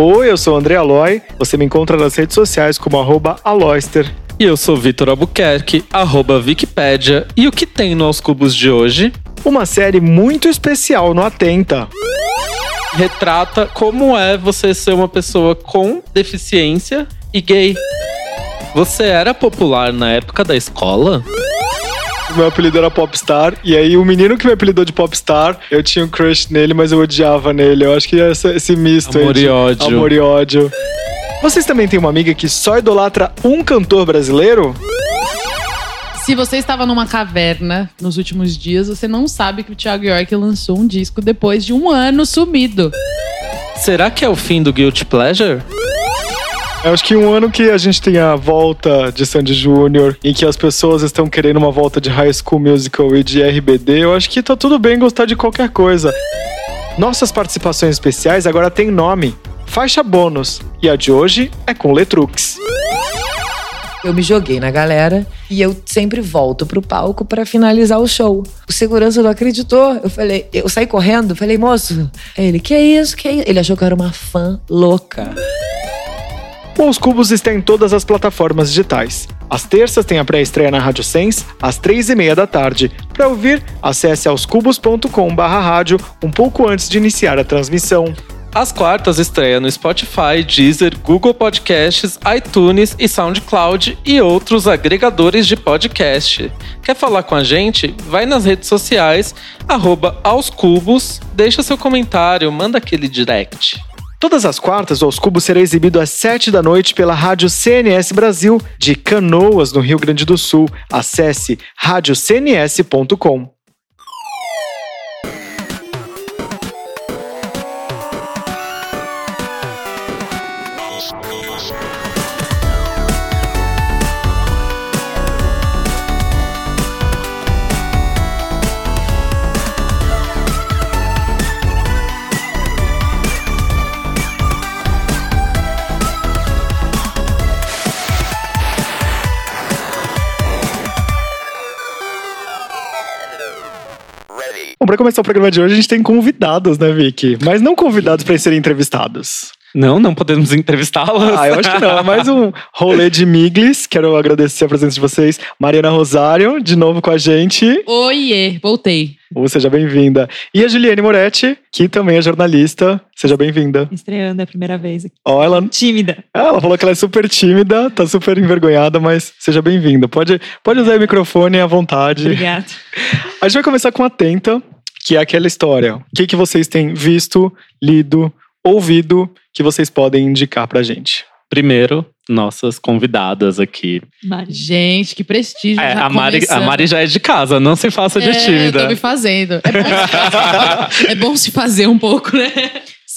Oi, eu sou o André Aloy. Você me encontra nas redes sociais como arroba aloyster. E eu sou Vitor Albuquerque, arroba Wikipédia. E o que tem no Aos Cubos de hoje? Uma série muito especial no Atenta. Retrata como é você ser uma pessoa com deficiência e gay. Você era popular na época da escola? Meu apelido era Popstar, e aí o menino que me apelidou de Popstar, eu tinha um crush nele, mas eu odiava nele. Eu acho que essa, esse misto Amor aí de e ódio. amor e ódio. Vocês também têm uma amiga que só idolatra um cantor brasileiro? Se você estava numa caverna nos últimos dias, você não sabe que o Thiago York lançou um disco depois de um ano sumido. Será que é o fim do Guilty Pleasure? Eu acho que um ano que a gente tem a volta de Sandy Júnior, em que as pessoas estão querendo uma volta de High School Musical e de RBD, eu acho que tá tudo bem gostar de qualquer coisa. Nossas participações especiais agora têm nome, faixa bônus, e a de hoje é com Letrux. Eu me joguei na galera e eu sempre volto pro palco pra finalizar o show. O segurança não acreditou. Eu falei, eu saí correndo, falei, moço, ele, que é isso? Que é isso? Ele achou que eu era uma fã louca. Os Cubos está em todas as plataformas digitais. Às terças tem a pré-estreia na Rádio Sens, às três e meia da tarde. Para ouvir, acesse aoscubos.com rádio um pouco antes de iniciar a transmissão. Às quartas estreia no Spotify, Deezer, Google Podcasts, iTunes e SoundCloud e outros agregadores de podcast. Quer falar com a gente? Vai nas redes sociais, arroba aos cubos, deixa seu comentário, manda aquele direct. Todas as quartas, o Aos Cubos será exibido às sete da noite pela Rádio CNS Brasil, de Canoas, no Rio Grande do Sul. Acesse radiocns.com. para começar o programa de hoje, a gente tem convidados, né, Vicky? Mas não convidados para serem entrevistados. Não, não podemos entrevistá-las. Ah, eu acho que não. É mais um rolê de Miglis. Quero agradecer a presença de vocês. Mariana Rosário, de novo com a gente. Oiê, voltei. Ou seja bem-vinda. E a Juliane Moretti, que também é jornalista. Seja bem-vinda. Estreando é a primeira vez aqui. Ó, ela, Tímida. ela falou que ela é super tímida, tá super envergonhada, mas seja bem-vinda. Pode, pode usar o microfone à vontade. Obrigada. A gente vai começar com a Tenta, que é aquela história. O que, que vocês têm visto, lido, ouvido, que vocês podem indicar pra gente? Primeiro, nossas convidadas aqui. Mari. Gente, que prestígio. É, já a, Mari, a. Mari já é de casa, não se faça de É, tímida. tô me fazendo. É bom, é bom se fazer um pouco, né?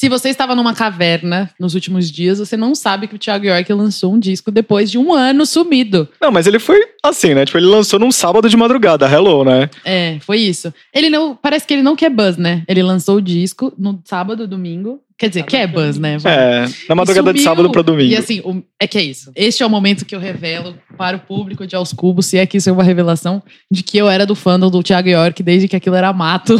Se você estava numa caverna nos últimos dias, você não sabe que o Thiago York lançou um disco depois de um ano sumido. Não, mas ele foi assim, né? Tipo, ele lançou num sábado de madrugada, hello, né? É, foi isso. Ele não. Parece que ele não quer buzz, né? Ele lançou o disco no sábado, domingo. Quer dizer, quer buzz, né? É, na madrugada de sábado pra domingo. E assim, o- é que é isso. Este é o momento que eu revelo para o público de Aos Cubos, se é que isso é uma revelação, de que eu era do fandom do Thiago York desde que aquilo era mato.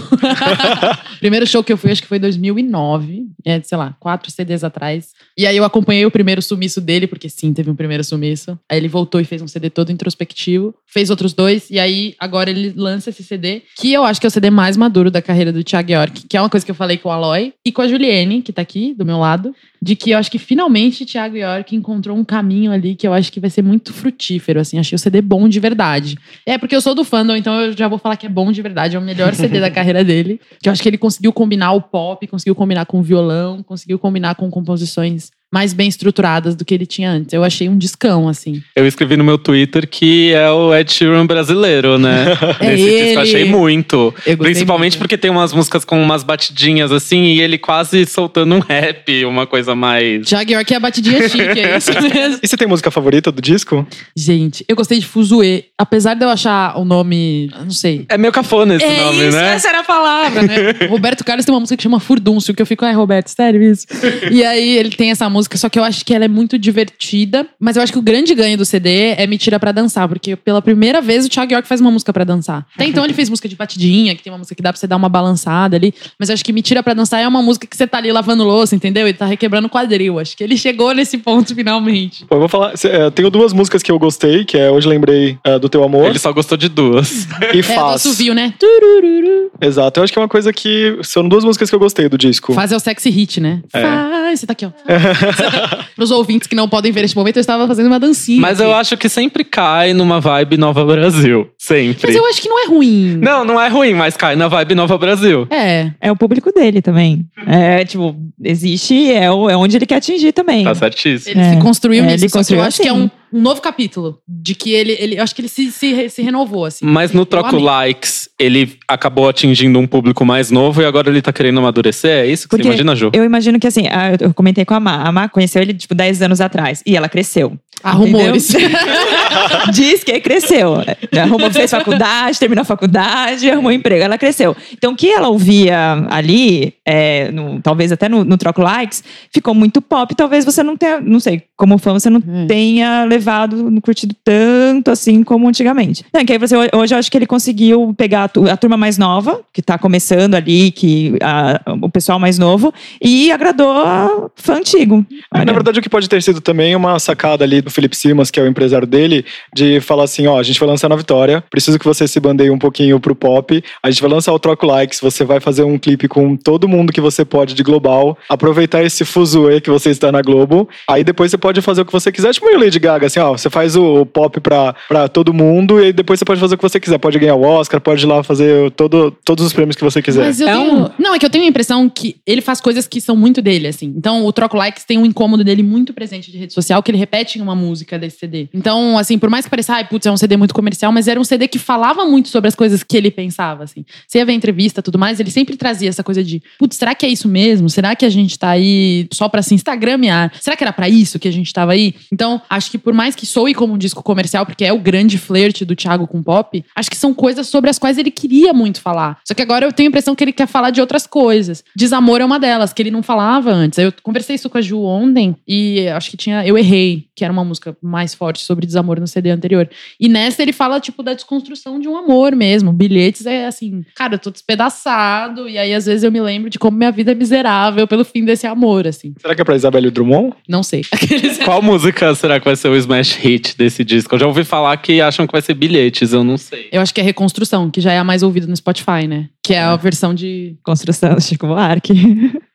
primeiro show que eu fui, acho que foi em 2009. É, sei lá, quatro CDs atrás. E aí eu acompanhei o primeiro sumiço dele, porque sim, teve um primeiro sumiço. Aí ele voltou e fez um CD todo introspectivo. Fez outros dois. E aí agora ele lança esse CD, que eu acho que é o CD mais maduro da carreira do Thiago York, que é uma coisa que eu falei com o Aloy e com a Juliane, que tá aqui do meu lado de que eu acho que finalmente Thiago York encontrou um caminho ali que eu acho que vai ser muito frutífero, assim. Achei o CD bom de verdade. É, porque eu sou do fandom, então eu já vou falar que é bom de verdade. É o melhor CD da carreira dele. Que eu acho que ele conseguiu combinar o pop, conseguiu combinar com o violão, conseguiu combinar com composições mais bem estruturadas do que ele tinha antes. Eu achei um discão, assim. Eu escrevi no meu Twitter que é o Ed Sheeran brasileiro, né? É Nesse disco ele. eu achei muito. Eu Principalmente muito. porque tem umas músicas com umas batidinhas assim, e ele quase soltando um rap, uma coisa mais. Thiago York é a batidinha chique, é isso mesmo. E você tem música favorita do disco? Gente, eu gostei de Fuzue. Apesar de eu achar o nome, não sei, É meio cafona esse é nome, isso, né? essa era a palavra, né? O Roberto Carlos tem uma música que chama Furdúncio, que eu fico, ai, Roberto, sério isso? E aí ele tem essa música música, só que eu acho que ela é muito divertida. Mas eu acho que o grande ganho do CD é Me Tira Pra Dançar, porque pela primeira vez o Thiago York faz uma música pra dançar. Até então ele fez música de batidinha, que tem uma música que dá pra você dar uma balançada ali. Mas eu acho que Me Tira Pra Dançar é uma música que você tá ali lavando louça, entendeu? E tá requebrando o quadril. Acho que ele chegou nesse ponto finalmente. Pô, eu vou falar. cê, é, tenho duas músicas que eu gostei, que é Hoje Lembrei é, do Teu Amor Ele só gostou de duas. e É, do Faz. assovio, né? Turururu. Exato, eu acho que é uma coisa que. São duas músicas que eu gostei do disco. Faz é o sexy hit, né? É. Faz, você tá aqui, ó. Para os ouvintes que não podem ver este momento, eu estava fazendo uma dancinha. Mas aqui. eu acho que sempre cai numa vibe Nova Brasil. Sempre. Mas eu acho que não é ruim. Não, não é ruim, mas cai na vibe Nova Brasil. É. É o público dele também. É, tipo, existe, é, é onde ele quer atingir também. Tá certíssimo. Ele É. se construiu É, nisso. ele que eu construiu acho que é assim. um, um novo capítulo. De que ele. ele eu acho que ele se, se, se renovou, assim. Mas no Troco. Likes, ele acabou atingindo um público mais novo e agora ele tá querendo amadurecer? É isso que Porque você imagina, Ju? Eu imagino que assim, a- eu comentei com a Má. A Má conheceu ele, tipo, 10 anos atrás. E ela cresceu. Há rumores. Diz que cresceu. Arrumou, fez faculdade, terminou a faculdade, arrumou emprego. Ela cresceu. Então, o que ela ouvia ali, é, no- talvez até no, no Troco Likes, ficou muito pop. Talvez você não tenha, não sei, como fã, você não Hum. tenha levado, não curtido tanto assim como antigamente. Não, que aí você, hoje eu acho que ele conseguiu pegar a, tu- a turma mais nova, que tá começando ali, que a- o pessoal mais novo, e agradou a fã antigo. Na verdade, o que pode ter sido também uma sacada ali do Felipe Simas, que é o empresário dele, de falar assim: ó, a gente vai lançar na Vitória, preciso que você se bandeie um pouquinho pro pop, a gente vai lançar o Troco Likes, você vai fazer um clipe com todo mundo que você pode de global, aproveitar esse fuzuê que você está na Globo, aí depois você pode fazer o que você quiser, tipo meio Lady Gaga, assim, ó, você faz o pop pra, pra todo mundo e depois você pode fazer o que você quiser, pode ganhar o Oscar, pode ir lá fazer todo, todos os prêmios que você quiser. Mas eu É tenho. um- Não, é que eu tenho a impressão que ele faz coisas que são muito dele, assim. Então, o Troco Likes tem um incômodo dele muito presente de rede social, que ele repete em uma música desse CD. Então, assim, por mais que pareça, ai, putz, é um CD muito comercial, mas era um CD que falava muito sobre as coisas que ele pensava, assim. Você ia ver entrevista tudo mais, ele sempre trazia essa coisa de, putz, será que é isso mesmo? Será que a gente tá aí só pra se instagramear? Será que era pra isso que a gente tava aí? Então, acho que por mais que soe como um disco comercial, porque é o grande flerte do Thiago com pop, acho que são coisas sobre as quais ele queria muito falar. Só que agora eu tenho a impressão que ele quer falar de outras coisas. Desamor é uma delas, que ele não falava antes. Eu conversei isso com a Ju ontem e acho que tinha Eu Errei, que era uma música mais forte sobre desamor no CD anterior. E nessa ele fala, tipo, da desconstrução de um amor mesmo. Bilhetes é assim, cara, eu tô despedaçado, e aí às vezes eu me lembro de como minha vida é miserável pelo fim desse amor, assim. Será que é pra Isabelle Drummond? Não sei. Qual música será que vai ser o smash hit desse disco? Eu já ouvi falar que acham que vai ser bilhetes, eu não sei. Eu acho que é Reconstrução, que já é a mais ouvida no Spotify, né? Que é a versão de. Construção do Chico Buarque.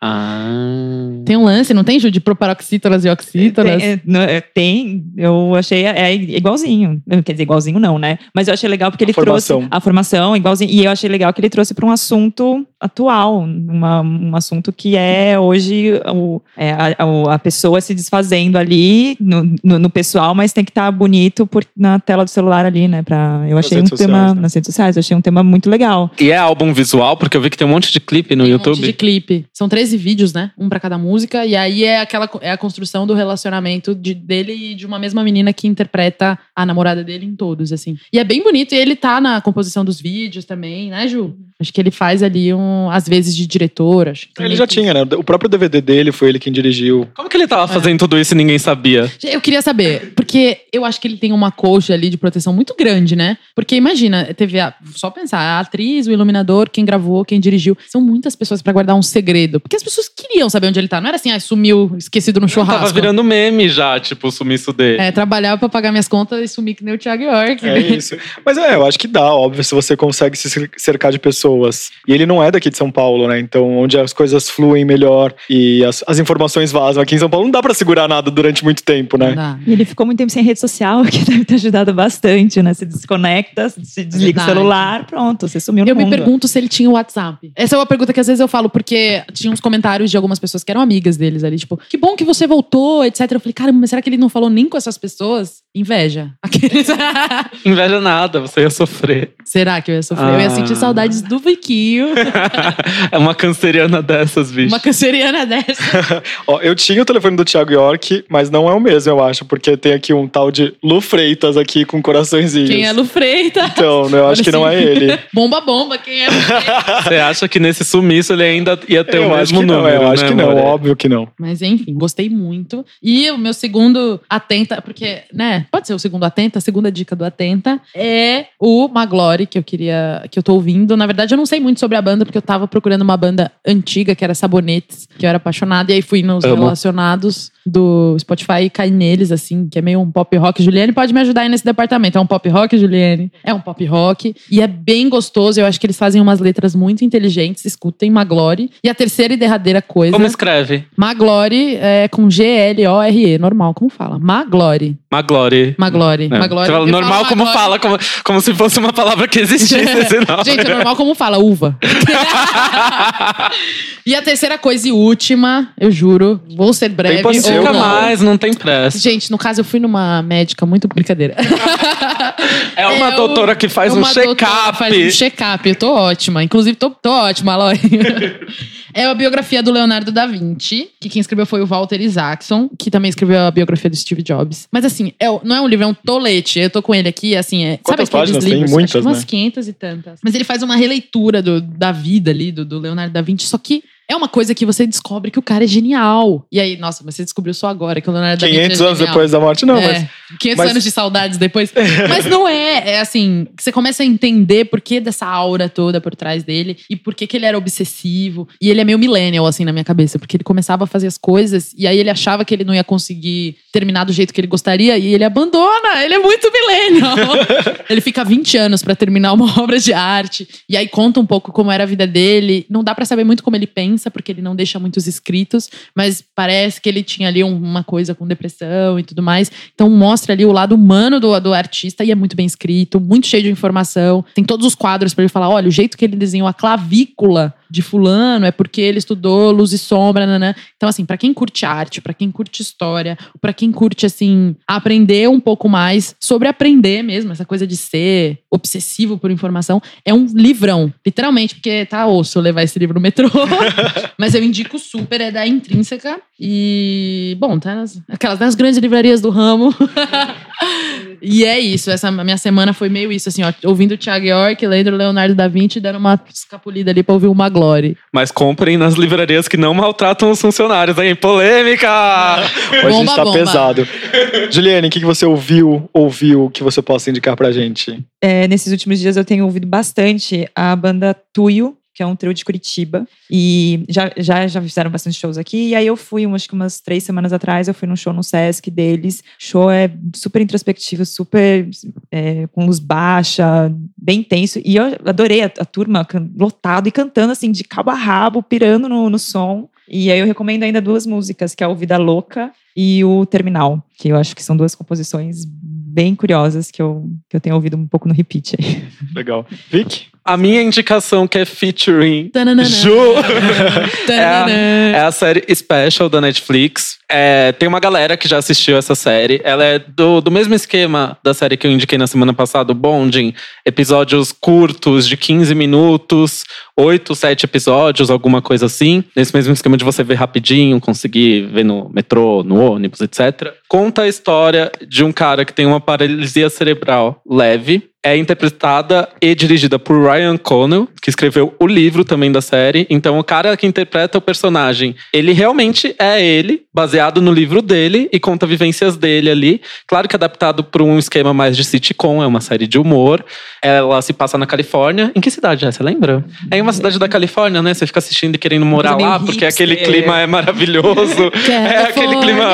Ah. Tem um lance, não tem, Ju? De proparoxítonas e oxítonas. Tem, é, não, é, tem, eu achei é, igualzinho. Quer dizer, igualzinho não, né? Mas eu achei legal porque ele formação. trouxe a formação igualzinho. E eu achei legal que ele trouxe para um assunto atual, uma, um assunto que é hoje o, é, a, a- pessoa se desfazendo ali no, no, no pessoal, mas tem que estar bonito por, na tela do celular ali, né? Pra, eu Nas achei um redes tema sociais, né? nas redes sociais, eu achei um tema muito legal. E é álbum visual, porque eu vi que tem um monte de clipe no Tem um YouTube. monte de clipe. São 13 vídeos, né? Um pra cada música. E aí é aquela é a construção do relacionamento de, dele e de uma mesma menina que interpreta a namorada dele em todos, assim. E é bem bonito. E ele tá na composição dos vídeos também, né, Ju? Acho que ele faz ali um, às vezes, de diretor. Acho que Ele já que- tinha, né? O próprio DVD dele foi ele quem dirigiu. Como que ele É. tava fazendo tudo isso e ninguém sabia? Eu queria saber, porque eu acho que ele tem uma coxa ali de proteção muito grande, né? Porque imagina, teve a, só pensar, a atriz, o iluminador, quem gravou, quem dirigiu, são muitas pessoas pra guardar um segredo. Porque as pessoas queriam saber onde ele tá. Não era assim, ah, sumiu, esquecido no churrasco. Tava virando meme já, tipo, o sumiço dele. É, trabalhava pra pagar minhas contas e sumir que nem o Thiago York. É isso. Mas é, eu acho que dá, óbvio, se você consegue se cer- cercar de pessoas. E ele não é daqui de São Paulo, né? Então, onde as coisas fluem melhor e as, as informações vazam. Aqui em São Paulo não dá pra segurar nada durante muito tempo, Não né? E ele ficou muito tempo sem rede social, que deve ter ajudado bastante, né? Se desconecta, se desliga Verdade. o celular, pronto, você sumiu no Eu me mundo. pergunto se ele tinha o WhatsApp. Essa é uma pergunta que às vezes eu falo, porque tinha uns comentários de algumas pessoas que eram amigas deles ali, tipo, que bom que você voltou, etc. Eu falei, caramba, mas será que ele não falou nem com essas pessoas? Inveja. Aqueles. Inveja nada, você ia sofrer. Será que eu ia sofrer? Eu ia sentir Ah. saudades do Viquinho. é uma canceriana dessas, bicho. Uma canceriana dessa. Ó, eu tinha o telefone do Thiago York, mas não é o mesmo, eu acho, porque tem aqui um tal de Lu Freitas aqui com coraçõezinhos. Quem é Lu Freitas? Então, né, eu acho que não é ele. Bomba, bomba. Quem é Lu Freitas? Você acha que nesse sumiço ele ainda ia ter eu o acho mesmo que não, número, eu acho né, que não, amore? óbvio que não. Mas enfim, gostei muito. E o meu segundo atenta, porque, né, pode ser o segundo atenta, a segunda dica do atenta é o Que eu queria, que eu tô ouvindo. Na verdade, eu não sei muito sobre a banda, porque eu tava procurando uma banda antiga, que era Sabonetes, que eu era apaixonada, e aí fui nos Amo. relacionados do Spotify e caí neles, assim, que é meio um pop rock. Juliane pode me ajudar aí nesse departamento. É um pop rock, Juliane? É um pop rock. E é bem gostoso. Eu acho que eles fazem umas letras muito inteligentes. Escutem Maglore. E a terceira e derradeira coisa. Como escreve? Maglore é com G-L-O-R-E, normal, como fala? Maglore. Maglore. Maglore. É. Maglore. Fala normal como Maglore. fala, como, como se fosse uma palavra que existisse. Gente, é normal como fala, uva. e a terceira coisa e última, eu juro, vou ser breve. Tempo ou seu, Fica não. mais, não tem pressa. Gente, no caso, eu fui numa médica muito brincadeira. É uma o- doutora que faz um check-up. Faz um check-up. Eu tô ótima. Inclusive, tô, tô ótima, Aloy. é a biografia do Leonardo da Vinci, que quem escreveu foi o Walter Isaacson, que também escreveu a biografia do Steve Jobs. Mas assim, é, não é um livro, é um tolete. Eu tô com ele aqui, assim, é. Quantas sabe aqueles páginas tem? livros? Muitas, Acho que umas né? 500 e tantas. Mas ele faz uma releitura do- da vida ali, do, do Leonardo da Vinci, só que. É uma coisa que você descobre que o cara é genial. E aí, nossa, mas você descobriu só agora que o Leonardo da Vinci 500 é anos depois da morte, não, É, mas 500 mas- anos de saudades depois. Mas não é. É assim, você começa a entender por que dessa aura toda por trás dele e por que, que ele era obsessivo. E ele é meio millennial, assim, na minha cabeça, porque ele começava a fazer as coisas e aí ele achava que ele não ia conseguir terminar do jeito que ele gostaria e ele abandona. Ele é muito millennial. ele fica 20 anos pra terminar uma obra de arte. E aí conta um pouco como era a vida dele. Não dá pra saber muito como ele pensa, porque ele não deixa muitos escritos, mas parece que ele tinha ali um- uma coisa com depressão e tudo mais. Então mostra ali o lado humano do, do artista e é muito bem escrito, muito cheio de informação. Tem todos os quadros pra ele falar: olha, o jeito que ele desenhou a clavícula de fulano é porque ele estudou luz e sombra, nanã. Então assim, pra quem curte arte, pra quem curte história, pra quem curte assim aprender um pouco mais sobre aprender mesmo, essa coisa de ser obsessivo por informação, é um livrão, literalmente, porque tá osso levar esse livro no metrô. Mas eu indico super, é da Intrínseca. E, bom, tá nas, aquelas das grandes livrarias do ramo. e é isso, essa minha semana foi meio isso, assim, ó, ouvindo o Thiago York, lendo o Leonardo da Vinci, dando uma escapulida ali pra ouvir uma Glória. Mas comprem nas livrarias que não maltratam os funcionários, hein? Polêmica! hoje a gente Bomba, tá bomba. pesado. Juliane, o que, que você ouviu, ouviu, que você possa indicar pra gente? É, nesses últimos dias eu tenho ouvido bastante a banda Tuyo, que é um trio de Curitiba. E já, já, já fizeram bastante shows aqui. E aí eu fui, acho que umas três semanas atrás, eu fui num show no Sesc deles. Show é super introspectivo, super é, com luz baixa, bem tenso. E eu adorei a, a turma lotado e cantando assim, de cabo a rabo, pirando no, no som. E aí eu recomendo ainda duas músicas, que é o Vida Louca e o Terminal, que eu acho que são duas composições bem curiosas que eu, que eu tenho ouvido um pouco no repeat aí. Legal. Vic? A minha indicação que é featuring Tananana. Ju Tananana. é a série Special da Netflix. É, tem uma galera que já assistiu essa série. Ela é do, do mesmo esquema da série que eu indiquei na semana passada, o Bonding. Episódios curtos, de 15 minutos, 8, 7 episódios, alguma coisa assim. Nesse mesmo esquema de você ver rapidinho, conseguir ver no metrô, no ônibus, etc. Conta a história de um cara que tem uma paralisia cerebral leve. É interpretada e dirigida por Ryan Connell, que escreveu o livro também da série. Então, o cara que interpreta o personagem, ele realmente é ele, baseado no livro dele e conta vivências dele ali. Claro que adaptado para um esquema mais de sitcom, é uma série de humor. Ela se passa na Califórnia. Em que cidade é? Você lembra? É em uma cidade da Califórnia, né? Você fica assistindo e querendo morar lá, porque hipster. aquele clima é maravilhoso. é aquele clima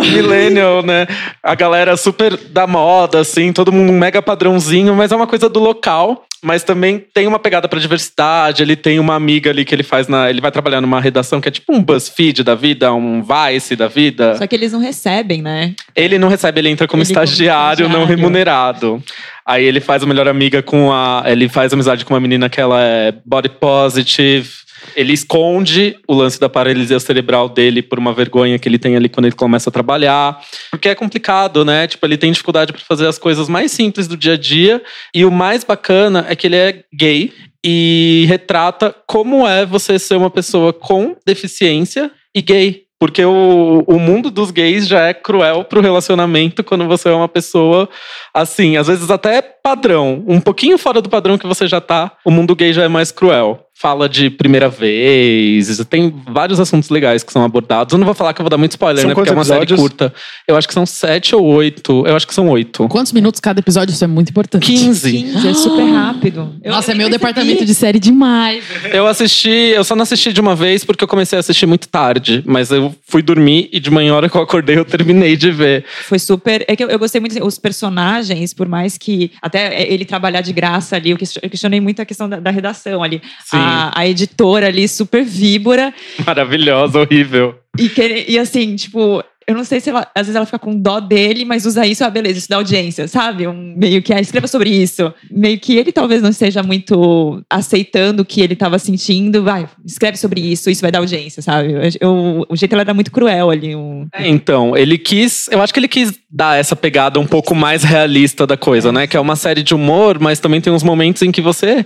Millennial. millennial, né? A galera super da moda, assim, todo mundo um mega padrãozinho, mas é uma coisa do local. Mas também tem uma pegada pra diversidade. Ele tem uma amiga ali que ele faz na. Ele vai trabalhar numa redação que é tipo um BuzzFeed da vida, um Vice da vida. Só que eles não recebem, né? Ele não recebe, ele entra como Ele como estagiário, não estagiário. remunerado. Aí ele faz a melhor amiga com a. Ele faz amizade com uma menina que ela é body positive. Ele esconde o lance da paralisia cerebral dele por uma vergonha que ele tem ali quando ele começa a trabalhar. Porque é complicado, né? Tipo, ele tem dificuldade para fazer as coisas mais simples do dia a dia. E o mais bacana é que ele é gay e retrata como é você ser uma pessoa com deficiência e gay. Porque o, o mundo dos gays já é cruel pro relacionamento quando você é uma pessoa assim, às vezes até padrão, um pouquinho fora do padrão que você já tá, o mundo gay já é mais cruel fala de primeira vez, tem vários assuntos legais que são abordados. Eu não vou falar que eu vou dar muito spoiler, São né? Porque é uma quantos série episódios? curta. Eu acho que são sete ou oito. Eu acho que são oito. Quantos minutos cada episódio? Isso é muito importante. 15. 15, é super rápido. Eu- Nossa, é eu meu percebi. departamento de série demais. Eu assisti, eu só não assisti de uma vez porque eu comecei a assistir muito tarde. Mas eu fui dormir e de manhã, hora que eu acordei, eu terminei de ver. Foi super. É que eu, eu gostei muito. assim, Os personagens, por mais que. Até ele trabalhar de graça ali, eu questionei muito a questão da, da redação ali. Sim. A, a editora ali, super víbora. Maravilhosa, horrível. E, que, e assim, tipo. Eu não sei se ela, às vezes ela fica com dó dele, mas usa isso, ah, beleza, isso dá audiência, sabe? Um, meio que, ah, escreva sobre isso. Meio que ele talvez não esteja muito aceitando o que ele estava sentindo, vai, escreve sobre isso, isso vai dar audiência, sabe? Eu, o jeito ela era muito cruel ali. Um, É, então, ele quis. Eu acho que ele quis dar essa pegada um pouco mais realista da coisa, né? Que é uma série de humor, mas também tem uns momentos em que você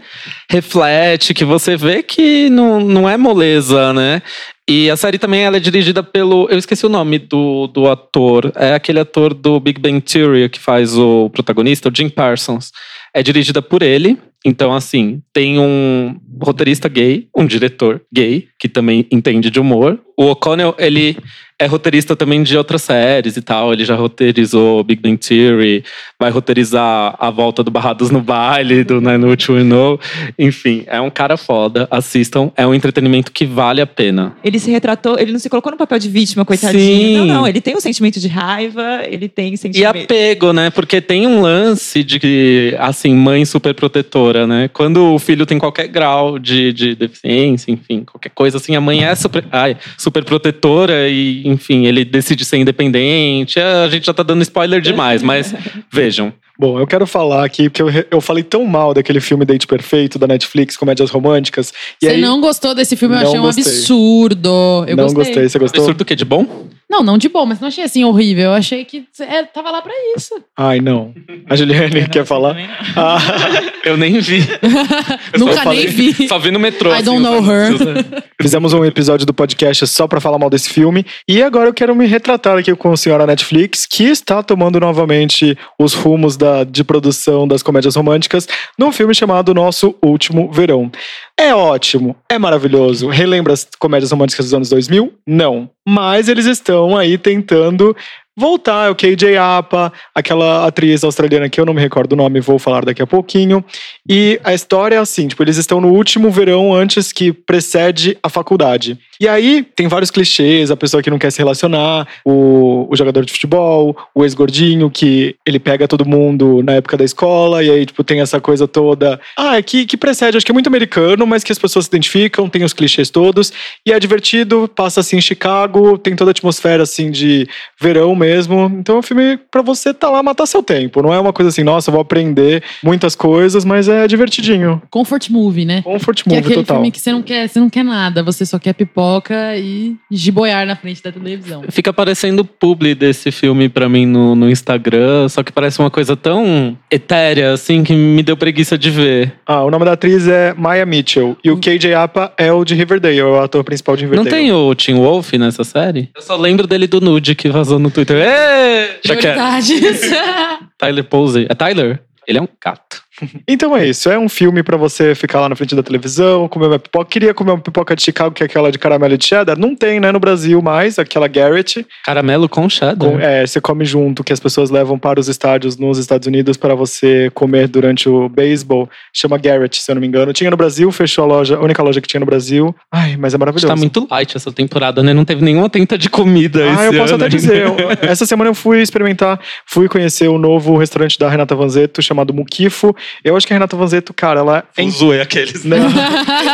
reflete, que você vê que não, não é moleza, né? E a série também ela é dirigida pelo. Eu esqueci o nome do, do ator. É aquele ator do Big Bang Theory que faz o protagonista, o Jim Parsons. É dirigida por ele. Então, assim, tem um roteirista gay, um diretor gay, que também entende de humor. O O'Connell, ele é roteirista também de outras séries e tal. Ele já roteirizou Big Bang Theory, vai roteirizar A Volta do Barrados no Baile, do Nine We Know. Enfim, é um cara foda. Assistam, é um entretenimento que vale a pena. ele se retratou, ele não se colocou no papel de vítima, coitadinho. Sim. Não, não, ele tem um sentimento de raiva, ele tem E sentimento. apego, né? Porque tem um lance de, assim, mãe super protetora, né? Quando o filho tem qualquer grau de, de deficiência, enfim, qualquer coisa assim, a mãe é super, ai, super protetora e, enfim, ele decide ser independente. A gente já tá dando spoiler demais, mas vejam. Bom, eu quero falar aqui, porque eu, eu falei tão mal daquele filme Date Perfeito da Netflix, Comédias Românticas. Você aí, não gostou desse filme? Eu achei um gostei. absurdo. Eu não gostei. gostei. Você gostou? Absurdo o quê? De bom? Não, não de bom, mas não achei assim horrível. Eu achei que é, tava lá pra isso. Ai, não. A Juliane quer falar? Ah, Eu nem vi. Eu Nunca falei- nem vi. Só vi no metrô. I assim, don't know her. anúncios, fizemos um episódio do podcast só pra falar mal desse filme. E agora eu quero me retratar aqui com a senhora Netflix, que está tomando novamente os rumos da, de produção das comédias românticas num filme chamado Nosso Último Verão. É ótimo, é maravilhoso. Relembra as comédias românticas dos anos 2000? Não. Mas eles estão aí tentando voltar. É o KJ Apa, aquela atriz australiana que eu não me recordo o nome, vou falar daqui a pouquinho. E a história é assim, tipo, eles estão no último verão antes que precede a faculdade. E aí tem vários clichês, a pessoa que não quer se relacionar, o, o jogador de futebol, o ex-gordinho que ele pega todo mundo na época da escola, e aí, tipo, tem essa coisa toda. Ah, é que, que precede, acho que é muito americano, mas que as pessoas se identificam, tem os clichês todos, e é divertido, passa assim em Chicago, tem toda a atmosfera assim de verão mesmo. Então é um filme pra você tá lá matar seu tempo. Não é uma coisa assim, nossa, eu vou aprender muitas coisas, mas é divertidinho. Comfort movie, né? Comfort Que é movie aquele total. filme que você não quer, você não quer nada, você só quer pipoca e giboiar na frente da televisão. Fica aparecendo publi desse filme pra mim no, no Instagram, só que parece uma coisa tão etérea, assim, que me deu preguiça de ver. Ah, o nome da atriz é Maya Mitchell. E o KJ Apa é o de Riverdale, é o ator principal de Riverdale. Não tem o Tim Wolf nessa série? Eu só lembro dele do nude que vazou no Twitter. Que é Prioridades. Tyler Posey. É Tyler? Ele é um gato. Então é isso, é um filme pra você ficar lá na frente da televisão, comer uma pipoca. Queria comer uma pipoca de Chicago, que é aquela de caramelo e de cheddar. Não tem, né, no Brasil mais, aquela Garrett. Caramelo com cheddar. Com- é, você come junto, que as pessoas levam para os estádios nos Estados Unidos para você comer durante o beisebol. Chama Garrett, se eu não me engano. Tinha no Brasil, fechou a loja, a única loja que tinha no Brasil. Ai, mas é maravilhoso. Tá muito light essa temporada, né? Não teve nenhuma tenta de comida Ah, eu posso ano até dizer. eu- essa semana eu fui experimentar, fui conhecer o novo restaurante da Renata Vanzetto chamado Mukifo. Eu acho que a Renata Vanzetto, cara, ela é Zoe aqueles, né?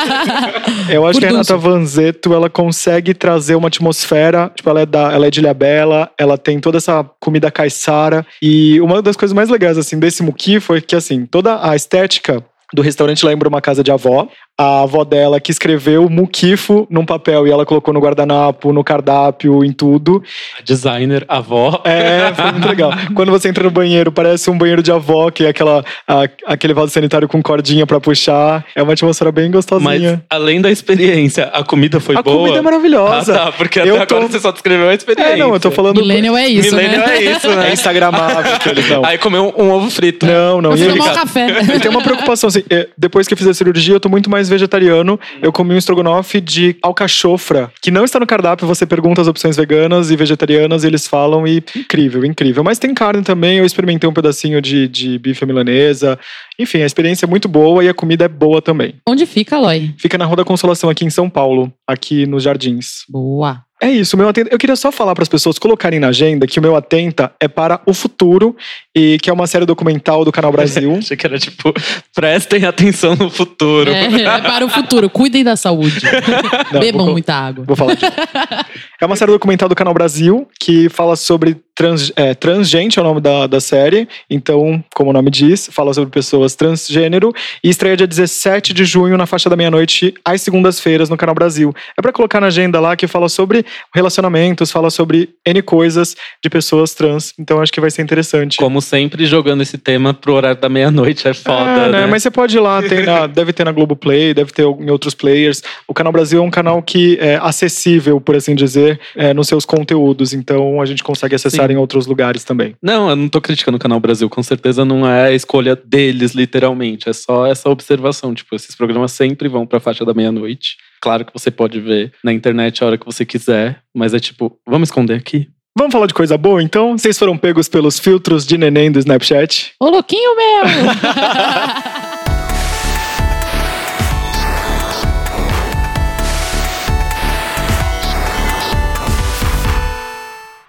Eu acho que a. Renata Vanzetto, ela consegue trazer uma atmosfera, tipo, ela é, da, ela é de Ilhabela, ela tem toda essa comida caiçara, e uma das coisas mais legais, assim, desse muki foi que, assim, toda a estética do restaurante lembra uma casa de avó. A avó dela que escreveu muquifo num papel e ela colocou no guardanapo, no cardápio, em tudo. A designer, a avó. É, foi muito legal. Quando você entra no banheiro, parece um banheiro de avó, que é aquela, a- aquele vaso sanitário com cordinha pra puxar. É uma atmosfera bem Mas gostosinha. além da experiência, a comida foi a boa. comida é Ah, maravilhosa. tá, porque Eu até tô- agora você só descreveu a experiência. É, não, eu tô falando. Millennial é isso, Millennial né? é isso, né? É instagramável que eles não. Aí comeu um, um ovo frito. Não, não. Você E tomar um café. E tem uma preocupação, assim, é, depois que eu fiz a cirurgia, eu tô muito mais vegetariano. Eu comi um estrogonofe de alcachofra, que não está no cardápio, você pergunta as opções veganas e vegetarianas, e eles falam, e incrível, incrível. Mas tem carne também, eu experimentei um pedacinho de, de bife milanesa. Enfim, a experiência é muito boa e a comida é boa também. Onde fica, Aloy? Fica na Rua da Consolação, aqui em São Paulo, aqui nos Jardins. Boa. É isso, o meu atenta. Eu queria só falar para as pessoas colocarem na agenda que o meu atenta é para o futuro e que é uma série documental do Canal Brasil. Achei que era tipo, prestem atenção no futuro. É, é para o futuro. Cuidem da saúde. Não, Bebam vou- muita água. Vou falar disso. É uma série documental do Canal Brasil que fala sobre trans, é, transgente, é o nome da, da série. Então, como o nome diz, fala sobre pessoas transgênero. E estreia dia 17 de junho na faixa da meia-noite, às segundas-feiras, no Canal Brasil. É pra colocar na agenda lá que fala sobre relacionamentos, fala sobre N coisas de pessoas trans. Então, acho que vai ser interessante. Como sempre, jogando esse tema pro horário da meia-noite é foda, É, né? Mas você pode ir lá, tem na- deve ter na Globoplay, deve ter em outros players. O Canal Brasil é um canal que é acessível, por assim dizer, é, nos seus conteúdos. Então a gente consegue acessar Sim. em outros lugares também. Não, eu não tô criticando o Canal Brasil, com certeza não é a escolha deles, literalmente. É só essa observação. Tipo, esses programas sempre vão pra faixa da meia-noite. Claro que você pode ver na internet a hora que você quiser, mas é tipo, vamos esconder aqui? Vamos falar de coisa boa, então? Vocês foram pegos pelos filtros de neném do Snapchat? Ô, louquinho meu!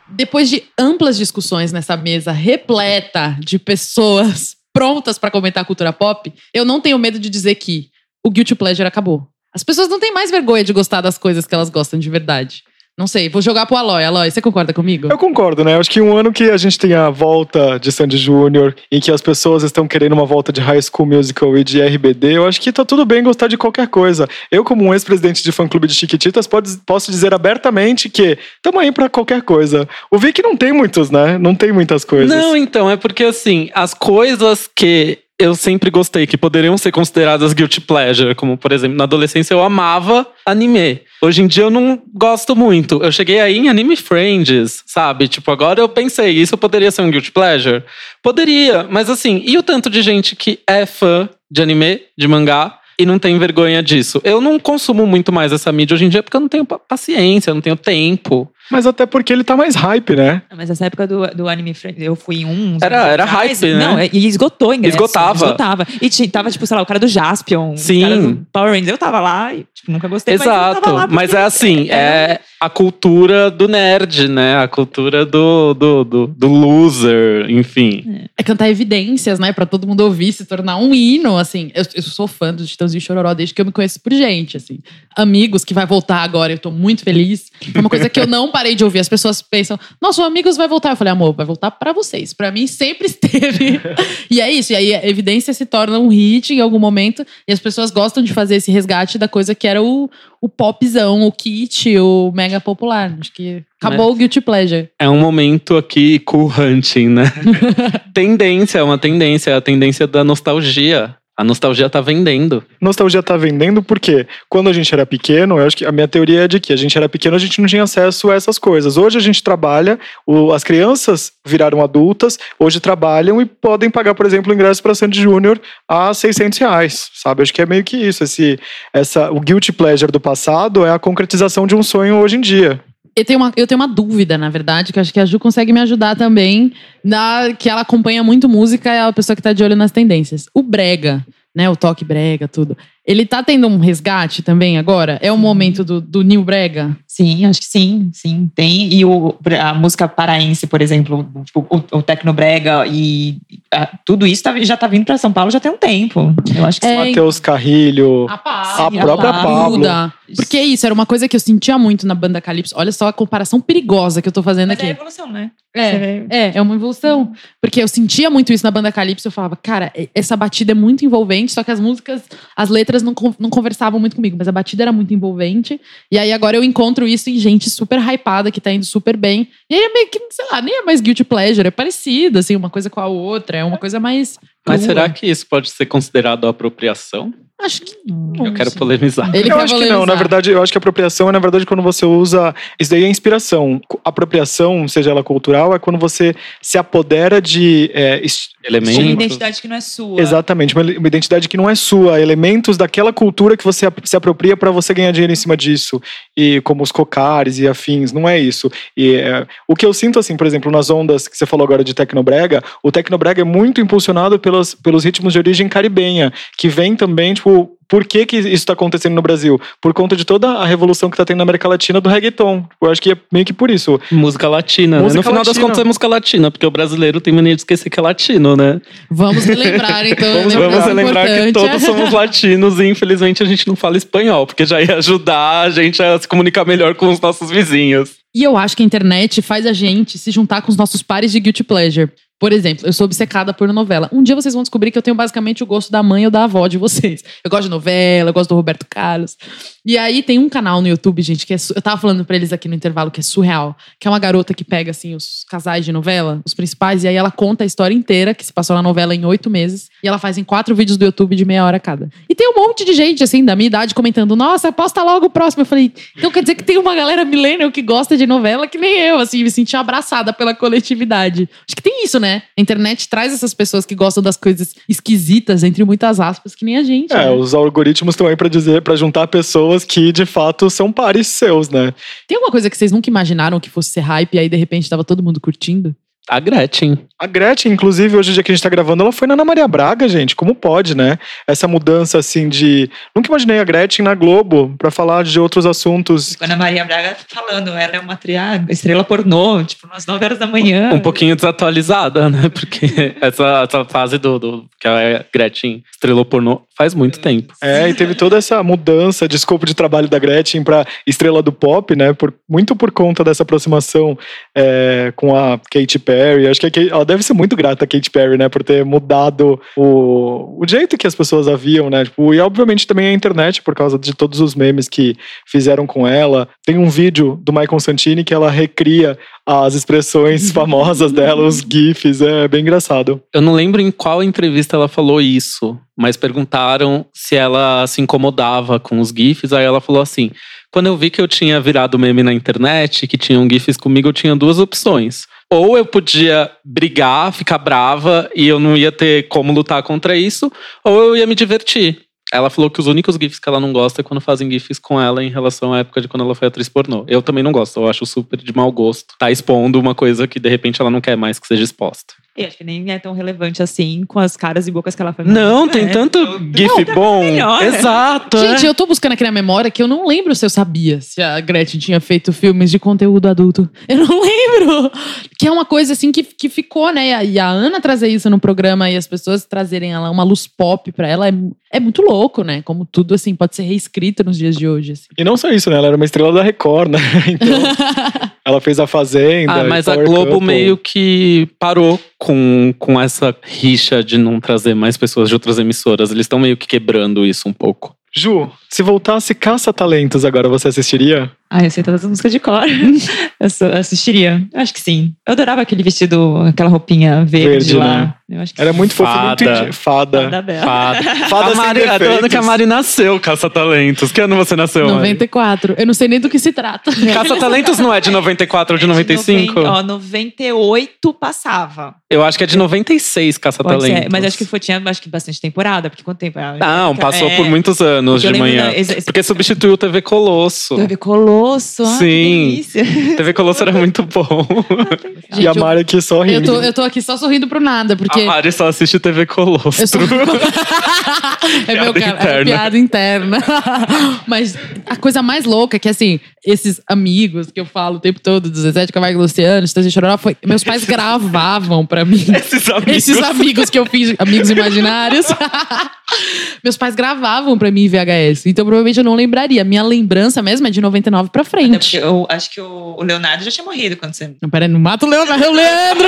Depois de amplas discussões nessa mesa repleta de pessoas prontas para comentar a cultura pop, eu não tenho medo de dizer que o Guilty Pleasure acabou. As pessoas não têm mais vergonha de gostar das coisas que elas gostam de verdade. Não sei, vou jogar pro Aloy. Aloy, você concorda comigo? Eu concordo, né? Acho que um ano que a gente tem a volta de Sandy Júnior, em que as pessoas estão querendo uma volta de High School Musical e de RBD, eu acho que tá tudo bem gostar de qualquer coisa. Eu, como um ex-presidente de fã-clube de Chiquititas, pode- posso dizer abertamente que tamo aí pra qualquer coisa. O Vic não tem muitos, né? Não tem muitas coisas. Não, então, é porque assim, as coisas que eu sempre gostei, que poderiam ser consideradas guilty pleasure, como por exemplo, na adolescência eu amava anime. Hoje em dia eu não gosto muito. Eu cheguei aí em Anime Friends, sabe? Tipo, agora eu pensei, isso poderia ser um guilty pleasure? Poderia, mas assim, e o tanto de gente que é fã de anime, de mangá, e não tem vergonha disso? Eu não consumo muito mais essa mídia hoje em dia porque eu não tenho pa- paciência, eu não tenho tempo. Mas até porque ele tá mais hype, né? Mas essa época do, do Anime Friends, eu fui em um. Era- era hype, né? Não, e esgotou ingresso. Esgotava. Esgotava. E ti- tava, tipo, sei lá, o cara do Jaspion. Sim. O cara do Power Rangers. Eu tava lá e, tipo, nunca gostei, mas Exato, mas porque é assim, é a cultura do nerd, né? A cultura do, do, do, do loser, enfim. É cantar evidências, né? Pra todo mundo ouvir, se tornar um hino, assim. Eu, eu sou fã dos e Chororó desde que eu me conheço por gente, assim. Amigos, que vai voltar agora, eu tô muito feliz. É uma coisa que eu não parei de ouvir. As pessoas pensam, nossa, o Amigos vai voltar. Eu falei, amor, vai voltar pra vocês. Pra mim, sempre esteve. e é isso. E aí, a evidência se torna um hit em algum momento. E as pessoas gostam de fazer esse resgate da coisa que era o, o popzão, o kit, o mega popular. Acho que acabou o Guilty Pleasure. É um momento aqui cool hunting, né? tendência, é uma tendência, é a tendência da nostalgia. A nostalgia tá vendendo. Nostalgia tá vendendo porque quando a gente era pequeno, eu acho que a minha teoria é de que a gente era pequeno, a gente não tinha acesso a essas coisas. Hoje a gente trabalha, o- as crianças viraram adultas, hoje trabalham e podem pagar, por exemplo, o ingresso para Sandy Júnior a 600 reais, sabe? Acho que é meio que isso. Esse, essa, o guilty pleasure do passado é a concretização de um sonho hoje em dia. Eu tenho, uma, eu tenho uma dúvida, na verdade, que acho que a Ju consegue me ajudar também, na, que ela acompanha muito música, é a pessoa que tá de olho nas tendências. O brega, né, o toque brega, tudo. Ele tá tendo um resgate também agora? É o momento do, do new brega? Sim, acho que sim, sim, tem. E o, a música paraense, por exemplo, tipo, o, o Tecnobrega e ah, tudo isso tá- já tá vindo pra São Paulo já tem um tempo. Eu acho que É, Matheus Carrilho, A, a Sim, própria a Pablo. Muda. Porque é isso, era uma coisa que eu sentia muito na banda Calypso. Olha só a comparação perigosa que eu tô fazendo Mas é aqui. evolução, né? É, é, é uma evolução. Porque eu sentia muito isso na banda Calypso. Eu falava, cara, essa batida é muito envolvente, só que as músicas, as letras letras não, não conversavam muito comigo, mas a batida era muito envolvente. E aí agora eu encontro isso em gente super hypada, que tá indo super bem. E aí é meio que, sei lá, nem é mais guilty pleasure, é parecido, assim, uma coisa com a outra, é uma coisa mais. Mas crua. será que isso pode ser considerado apropriação? Acho que. Eu quero polemizar. Ele eu quer acho que não, na verdade, eu acho que apropriação é, na verdade, quando você usa. Isso daí é inspiração. Apropriação, seja ela cultural, é quando você se apodera de. é, est- Uma Elementos. identidade que não é sua. Exatamente, uma, uma identidade que não é sua, elementos daquela cultura que você se apropria para você ganhar dinheiro em cima disso, e como os cocares e afins, não é isso. E é, o que eu sinto assim, por exemplo, nas ondas que você falou agora de tecnobrega, o tecnobrega é muito impulsionado pelos, pelos ritmos de origem caribenha, que vem também, tipo, por que, que isso está acontecendo no Brasil? Por conta de toda a revolução que está tendo na América Latina do reggaeton. Eu acho que é meio que por isso. Música latina, Música né? No final das latina. contas é música latina, porque o brasileiro tem mania de esquecer que é latino, né? Vamos relembrar, então. Vamos- lembrar Vamos lembrar que todos somos latinos e infelizmente a gente não fala espanhol, porque já ia ajudar a gente a se comunicar melhor com os nossos vizinhos. E eu acho que a internet faz a gente se juntar com os nossos pares de guilty pleasure. Por exemplo, eu sou obcecada por novela. Um dia vocês vão descobrir que eu tenho basicamente o gosto da mãe ou da avó de vocês. Eu gosto de novela, eu gosto do Roberto Carlos. E aí tem um canal no YouTube, gente, que é. Eu tava falando pra eles aqui no intervalo que é surreal. Que é uma garota que pega, assim, os casais de novela, os principais, e aí ela conta a história inteira, que se passou na novela em oito meses. E ela faz em quatro vídeos do YouTube de meia hora cada. E tem um monte de gente, assim, da minha idade comentando: Nossa, posta logo o próximo. Eu falei: Então quer dizer que tem uma galera millennial que gosta de novela que nem eu, assim, me senti abraçada pela coletividade. Acho que tem isso, né? A internet traz essas pessoas que gostam das coisas esquisitas, entre muitas aspas, que nem a gente. É, né? os algoritmos estão aí para dizer, para juntar pessoas que de fato são pares seus, né? Tem alguma coisa que vocês nunca imaginaram que fosse ser hype e aí de repente tava todo mundo curtindo? A Gretchen. A Gretchen, inclusive, hoje, dia que a gente tá gravando, ela foi na Ana Maria Braga, gente. Como pode, né? Essa mudança, assim, de. Nunca imaginei a Gretchen na Globo pra falar de outros assuntos. Quando a Maria Braga tá falando, ela é uma triada, estrela pornô, tipo, umas 9 horas da manhã. Um pouquinho desatualizada, né? Porque essa, essa fase do, do que a Gretchen estrelou pornô faz muito tempo. É, e teve toda essa mudança de escopo de trabalho da Gretchen pra estrela do pop, né? Por, muito por conta dessa aproximação é, com a Katy Perry. Acho que a Kate- ela deve ser muito grata a Katy Perry, né? Por ter mudado o, o jeito que as pessoas a viam, né? Tipo, e obviamente também a internet, por causa de todos os memes que fizeram com ela. Tem um vídeo do Michael Santini que ela recria as expressões famosas dela, os GIFs. É bem engraçado. Eu não lembro em qual entrevista ela falou isso, mas perguntaram se ela se incomodava com os GIFs. Aí ela falou assim: quando eu vi que eu tinha virado meme na internet, que tinham GIFs comigo, eu tinha duas opções. Ou eu podia brigar, ficar brava e eu não ia ter como lutar contra isso, ou eu ia me divertir. Ela falou que os únicos GIFs que ela não gosta é quando fazem GIFs com ela em relação à época de quando ela foi atriz pornô. Eu também não gosto, eu acho super de mau gosto. Tá expondo uma coisa que de repente ela não quer mais que seja exposta. E acho que nem é tão relevante assim com as caras e bocas que ela faz. Não, tem É. tanto GIF Não, tá bom. melhor. Exato. Gente, é. eu tô buscando aqui na memória que eu não lembro se eu sabia se a Gretchen tinha feito filmes de conteúdo adulto. Eu não lembro. Que é uma coisa assim que, que ficou, né? E a- E a Ana trazer isso no programa e as pessoas trazerem ela uma luz pop pra ela é, é muito louco, né? Como tudo assim pode ser reescrito nos dias de hoje. assim. E não só isso, né? Ela era uma estrela da Record, né? Então, ela fez a Fazenda. Ah, mas a Globo Couple. meio que parou com, com essa rixa de não trazer mais pessoas de outras emissoras. Eles estão meio que quebrando isso um pouco. Ju, se voltasse Caça-Talentos agora, você assistiria? Ah, eu sei todas as músicas de cor. eu assistiria. Eu acho que sim. Eu adorava aquele vestido, aquela roupinha verde, Verde, lá. né? Eu acho que Era muito fofo, Fada. muito indi- fada. Fada bela. Fada. Fada a sem Mari, tô ano que a Mari nasceu, Caça-Talentos. Que ano você nasceu, Mari? 94. Eu não sei nem do que se trata. Caça-Talentos não é de 94 ou de 95? Noven- Ó, 98 passava. Eu acho que é de 96 Pode Caça-Talentos. ser, mas acho que foi, tinha acho que bastante temporada, porque quanto tempo? era? Não, passou É, por muitos anos porque de manhã. Ex- Porque substituiu o TV Colosso. TV Colosso. Ah, Sim. Que delícia. TV Colosso era muito bom. e a Gente, Mari aqui só Eu rindo. tô, eu tô aqui só sorrindo pro nada, porque. A Mari só assiste TV Colosso. Sou... é meu cara, é interna. piada interna. Mas a coisa mais louca é que, assim, esses amigos que eu falo o tempo todo, do Zezé de Camargo e Luciano, Estância Chororó, foi... meus pais gravavam pra mim. Esses amigos. Esses amigos que eu fiz, amigos imaginários. meus pais gravavam pra mim em VHS. Então, provavelmente eu não lembraria. Minha lembrança mesmo é de 99 pra Até frente. porque eu acho que o Leonardo já tinha morrido quando você. Não, peraí, não mata o Leandro, é o Leandro!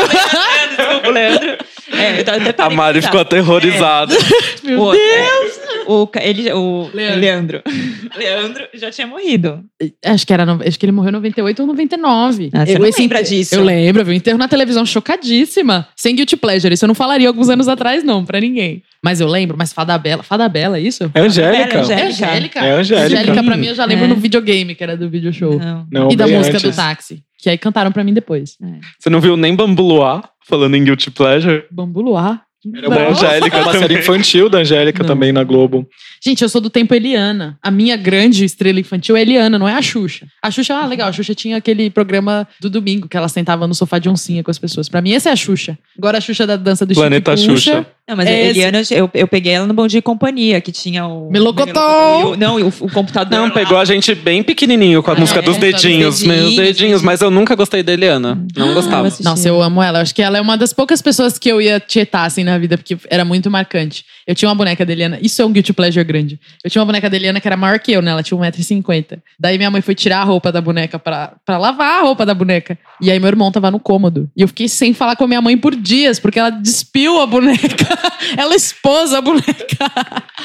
Desculpa, o Leandro. É, eu até A Mari ficou aterrorizada. Meu Pô, Deus! É, o, ele, o Leandro. Leandro. Leandro já tinha morrido. Acho que, era, acho que ele morreu em 98 ou 99. Ah, você eu, não lembra disso? Eu lembro, eu vi o enterro na televisão chocadíssima. Sem guilty pleasure. Isso eu não falaria alguns anos atrás, não, pra ninguém. Mas eu lembro, mas Fada Bela. Fada Bela, é isso? É Angélica. É Angélica? É Angélica. Angélica, pra mim, eu já lembro É. no videogame, que era do video show. Não. Não, e da música antes. do táxi. Que aí cantaram pra mim depois. Você não viu nem Bambu Luar falando em Guilty Pleasure? Bambu Luar. Era uma Angélica uma série infantil da Angélica Não. também na Globo. Gente, eu sou do tempo Eliana. A minha grande estrela infantil é Eliana, não é a Xuxa. A Xuxa, ah, legal, a Xuxa tinha aquele programa do domingo que ela sentava no sofá de oncinha com as pessoas. Pra mim, essa é a Xuxa. Agora a Xuxa da dança do Planeta. Xuxa. Não, mas É a Eliana, eu, eu peguei ela no Bom Dia e Companhia, que tinha o... Melocotão! o- Não, o, o computador Não, lá. pegou a gente bem pequenininho com a Ah, música é? dos Dos dedinhos, dedinhos. meus dedinhos, mas eu nunca gostei da Eliana. Não Ah, gostava. eu. Nossa, eu amo ela. Eu acho que ela é uma das poucas pessoas que eu ia tietar, assim, na vida, porque era muito marcante. Eu tinha uma boneca da Eliana. Isso é um guilty pleasure grande. Eu tinha uma boneca da Eliana que era maior que eu, né? Ela tinha 1,50m. Daí minha mãe foi tirar a roupa da boneca pra, pra lavar a roupa da boneca. E aí meu irmão tava no cômodo. E eu fiquei sem falar com a minha mãe por dias, porque ela despiu a boneca. ela expôs a boneca.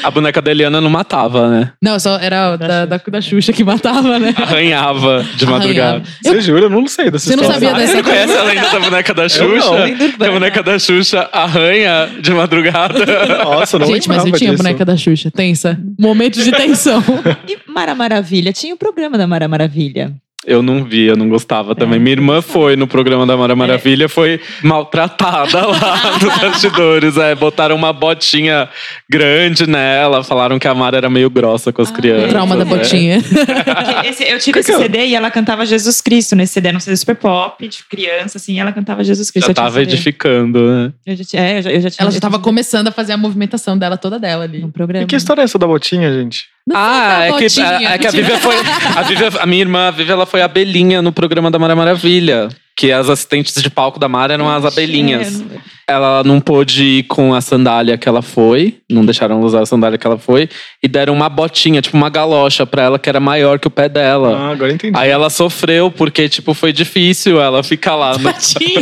A boneca da Eliana não matava, né? Não, só era da, da, da Xuxa que matava, né? Arranhava de madrugada. Arranhava. Eu- Você jura? Eu não sei dessa Você não história. sabia dessa Você não conhece a lenda da boneca da Xuxa? não. A boneca da Xuxa arranha de madrugada. Nossa, eu não Gente, mas eu tinha a boneca da Xuxa. Tensa. Momentos de tensão. E Mara Maravilha? Tinha o programa da Mara Maravilha. Eu não vi, eu não gostava também. Minha irmã foi no programa da Mara Maravilha, foi maltratada lá nos bastidores. É, botaram uma botinha grande nela, falaram que a Mara era meio grossa com as crianças. Trauma da é. botinha. Esse- eu tive esse CD e ela cantava Jesus Cristo nesse CD, era um CD super pop, de criança, assim, e ela cantava Jesus Cristo. Já Eu tava edificando, né? Eu já é, eu já, eu já tinha Ela já eu tava começando a fazer a movimentação dela, toda dela ali. um programa. E que história é essa da botinha, gente? Não Ah, é que, botinha. é que a Vivian foi. A, Vivian, a minha irmã, a Vivian, ela foi abelhinha no programa da Mara Maravilha. Que as assistentes de palco da Mara eram as abelhinhas. Ela não pôde ir com a sandália que ela foi, não deixaram ela usar a sandália que ela foi, e deram uma botinha, tipo uma galocha pra ela que era maior que o pé dela. Ah, agora entendi. Aí ela sofreu, porque, tipo, foi difícil ela ficar lá. No... Tadinha.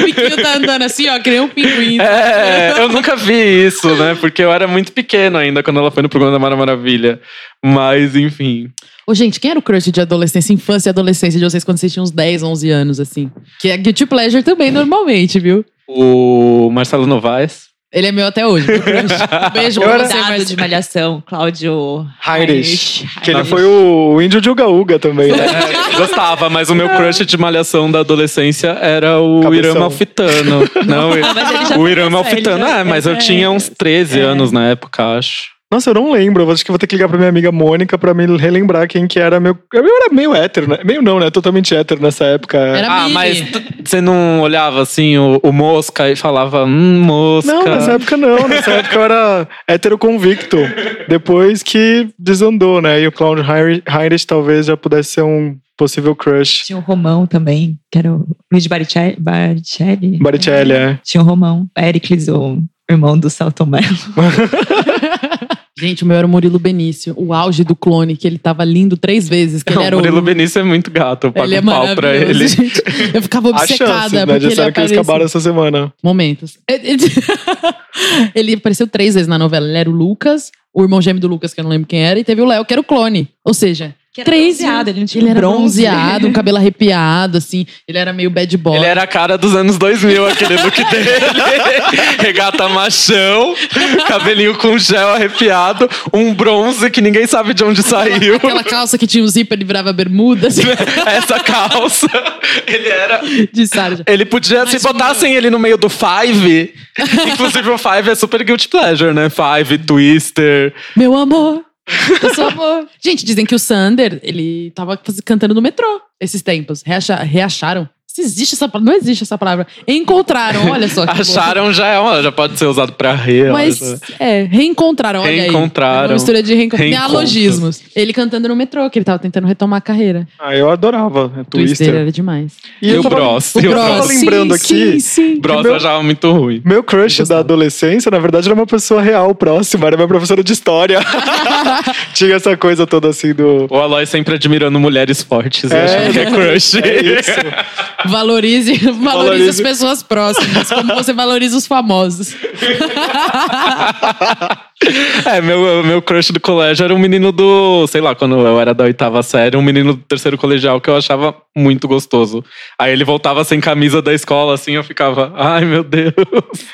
o biquinho tá andando assim, ó, que nem um pinguim. É, eu nunca vi isso, né? Porque eu era muito pequeno ainda quando ela foi no programa da Mara Maravilha. Mas, enfim. Ô, gente, quem era o crush de adolescência, infância e adolescência de vocês quando vocês tinham uns 10, 11 anos, assim? Que é guilty pleasure também, normalmente, viu? O Marcelo Novaes. Ele é meu até hoje. meu crush. Um beijo Eu pra era- mas... de Malhação, Cláudio Heinrich. Que ele foi o, índio de Uga Uga também, né? É, gostava, mas o meu crush de malhação da adolescência era o Cabeção. Irã Malfitano. Não, Ah, mas ele já o Irã Malfitano, já- é, mas eu é, tinha uns 13 é. anos na época, acho. Nossa, eu não lembro. Eu acho que vou ter que ligar pra minha amiga Mônica pra me relembrar quem que era meu. Eu era meio hétero, né? Meio não, né? Totalmente hétero nessa época. Era ah, Mini. mas você não olhava assim o, o Mosca e falava, hum, Mosca. Não, nessa época não. Nessa época eu era hétero convicto. Depois que desandou, né? E o Clown Heinrich, talvez já pudesse ser um possível crush. Tinha o Romão também, que era o Luiz Baricelli. Baricelli? Baricelli, é. Tinha o Romão, Pericles, o irmão do Salto Mello. Gente, o meu era o Murilo Benício. O auge do clone, que ele tava lindo três vezes. Que ele Não, era o Murilo o... Benício é muito gato, eu pago Ele é um pau pra ele. gente. Eu ficava A obcecada. chance, né? porque ele que eles acabaram essa semana. Momentos. Ele apareceu três vezes na novela. Ele era o Lucas, o irmão gêmeo do Lucas, que eu não lembro quem era, e teve o Léo, que era o clone. Ou seja, Que era três bronzeado, ele não tinha ele era bronze. bronzeado, um cabelo arrepiado, assim. Ele era meio bad boy. Ele era a cara dos anos 2000, aquele look dele. Regata machão, cabelinho com gel arrepiado, um bronze que ninguém sabe de onde saiu. Aquela calça que tinha o zíper e virava bermuda, assim, Essa calça. Ele era. de sarja. Ele podia, se botassem ele no meio do Five. Inclusive, o Five é super guilty pleasure, né? Five, Twister. Meu amor. Eu sou amor. Gente, dizem que o Sander, ele tava cantando no metrô esses tempos. Reacha- reacharam. Se existe essa palavra. Não existe essa palavra. Encontraram, olha só. Acharam já, é, ó, já pode ser usado pra rir. ó, Mas, já- é, reencontraram, olha aí. Reencontraram. É Uma mistura de reencontro. Reencontros. Neologismos. Ele cantando no metrô, que ele tava tentando retomar a carreira. Ah, eu adorava. Twister Twister. era demais. E E eu o tava- Bros. O E Bros. Bros. tava lembrando sim, aqui Sim, sim. Bros meu- eu achava muito ruim. Meu crush da adolescência, na verdade, era uma pessoa real, próxima. Era minha professora de história. Tinha essa coisa toda assim do... O Aloy sempre admirando mulheres fortes. Eu É. achava que é crush. É isso. Valorize, valorize, Valorize. as pessoas próximas, como você valoriza os famosos. É, meu, meu crush do colégio era um menino do, sei lá, quando eu era da oitava série, um menino do terceiro colegial que eu achava muito gostoso. Aí ele voltava sem camisa da escola, assim, eu ficava, ai meu Deus.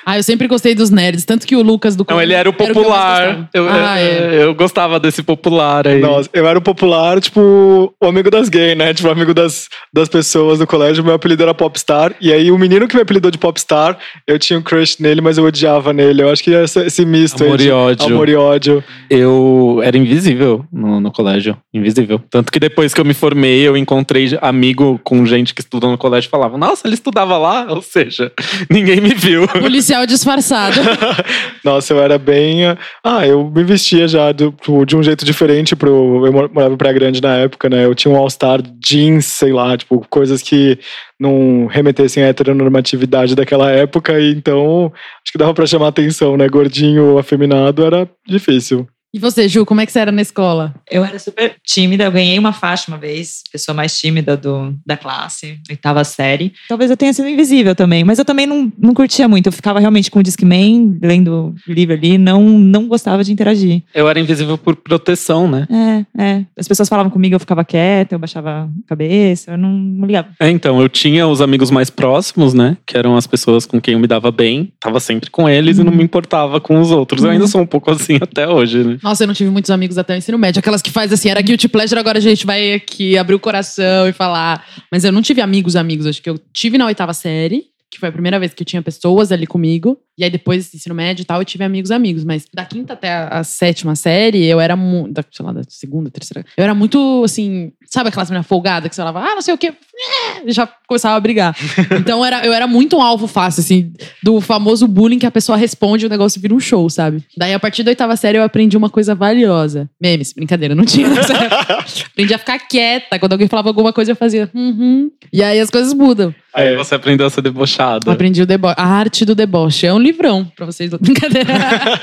Ah, eu sempre gostei dos nerds, tanto que o Lucas do Não, ele era o que eu mais popular. gostava. Eu, ah, eu, é. eu gostava desse popular aí. Nossa, eu era o popular, tipo, o amigo das gays, né? Tipo, o amigo das, das pessoas do colégio. Meu apelido era Popstar. E aí, o menino que me apelidou de Popstar, eu tinha um crush nele, mas eu odiava nele. Eu acho que esse, esse misto Amor aí. de e ódio. Amor e ódio. Eu era invisível no, no colégio. Invisível. Tanto que depois que eu me formei, eu encontrei amigo com gente que estudou no colégio e falava, nossa, ele estudava lá? Ou seja, ninguém me viu. Policial disfarçado. Nossa, eu era bem. Ah, eu me vestia já do- de um jeito diferente pro. Eu mor- morava em Praia Grande na época, né? Eu tinha um All-Star jeans, sei lá, tipo, coisas que não remetessem à heteronormatividade daquela época, e então acho que dava pra chamar atenção, né? Gordinho, afeminado, era difícil. E você, Ju, como é que você era na escola? Eu era super tímida, eu ganhei uma faixa uma vez, pessoa mais tímida do, da classe, oitava série. Talvez eu tenha sido invisível também, mas eu também não, não curtia muito. Eu ficava realmente com o Discman, lendo livro ali, não, não gostava de interagir. Eu era invisível por proteção, né? É, é. As pessoas falavam comigo, eu ficava quieta, eu baixava a cabeça, eu não, não ligava. É, então, eu tinha os amigos mais próximos, né? Que eram as pessoas com quem eu me dava bem. Tava sempre com eles e não me importava com os outros. Eu ainda sou um pouco assim até hoje, né? Nossa, eu não tive muitos amigos até o ensino médio. Aquelas que faz assim, era guilty pleasure, agora a gente vai aqui abrir o coração e falar. Mas eu não tive amigos, amigos. Acho que eu tive na oitava série, que foi a primeira vez que eu tinha pessoas ali comigo. E aí depois, ensino médio e tal, eu tive amigos, amigos. Mas da quinta até a, a sétima série, eu era muito. Da, sei lá, da segunda, terceira. Eu era muito, assim. Sabe aquelas meninas folgadas que você falava, ah, não sei o quê. Já começava a brigar. Então era, eu era muito um alvo fácil, assim, do famoso bullying que a pessoa responde e o negócio vira um show, sabe? Daí, a partir da oitava série, eu aprendi uma coisa valiosa. Memes, brincadeira, não tinha. aprendi a ficar quieta. Quando alguém falava alguma coisa, eu fazia, uhum. E aí as coisas mudam. Aí você aprendeu a ser debochado. Aprendi o debo a arte do deboche. É um livrão pra vocês. Brincadeira.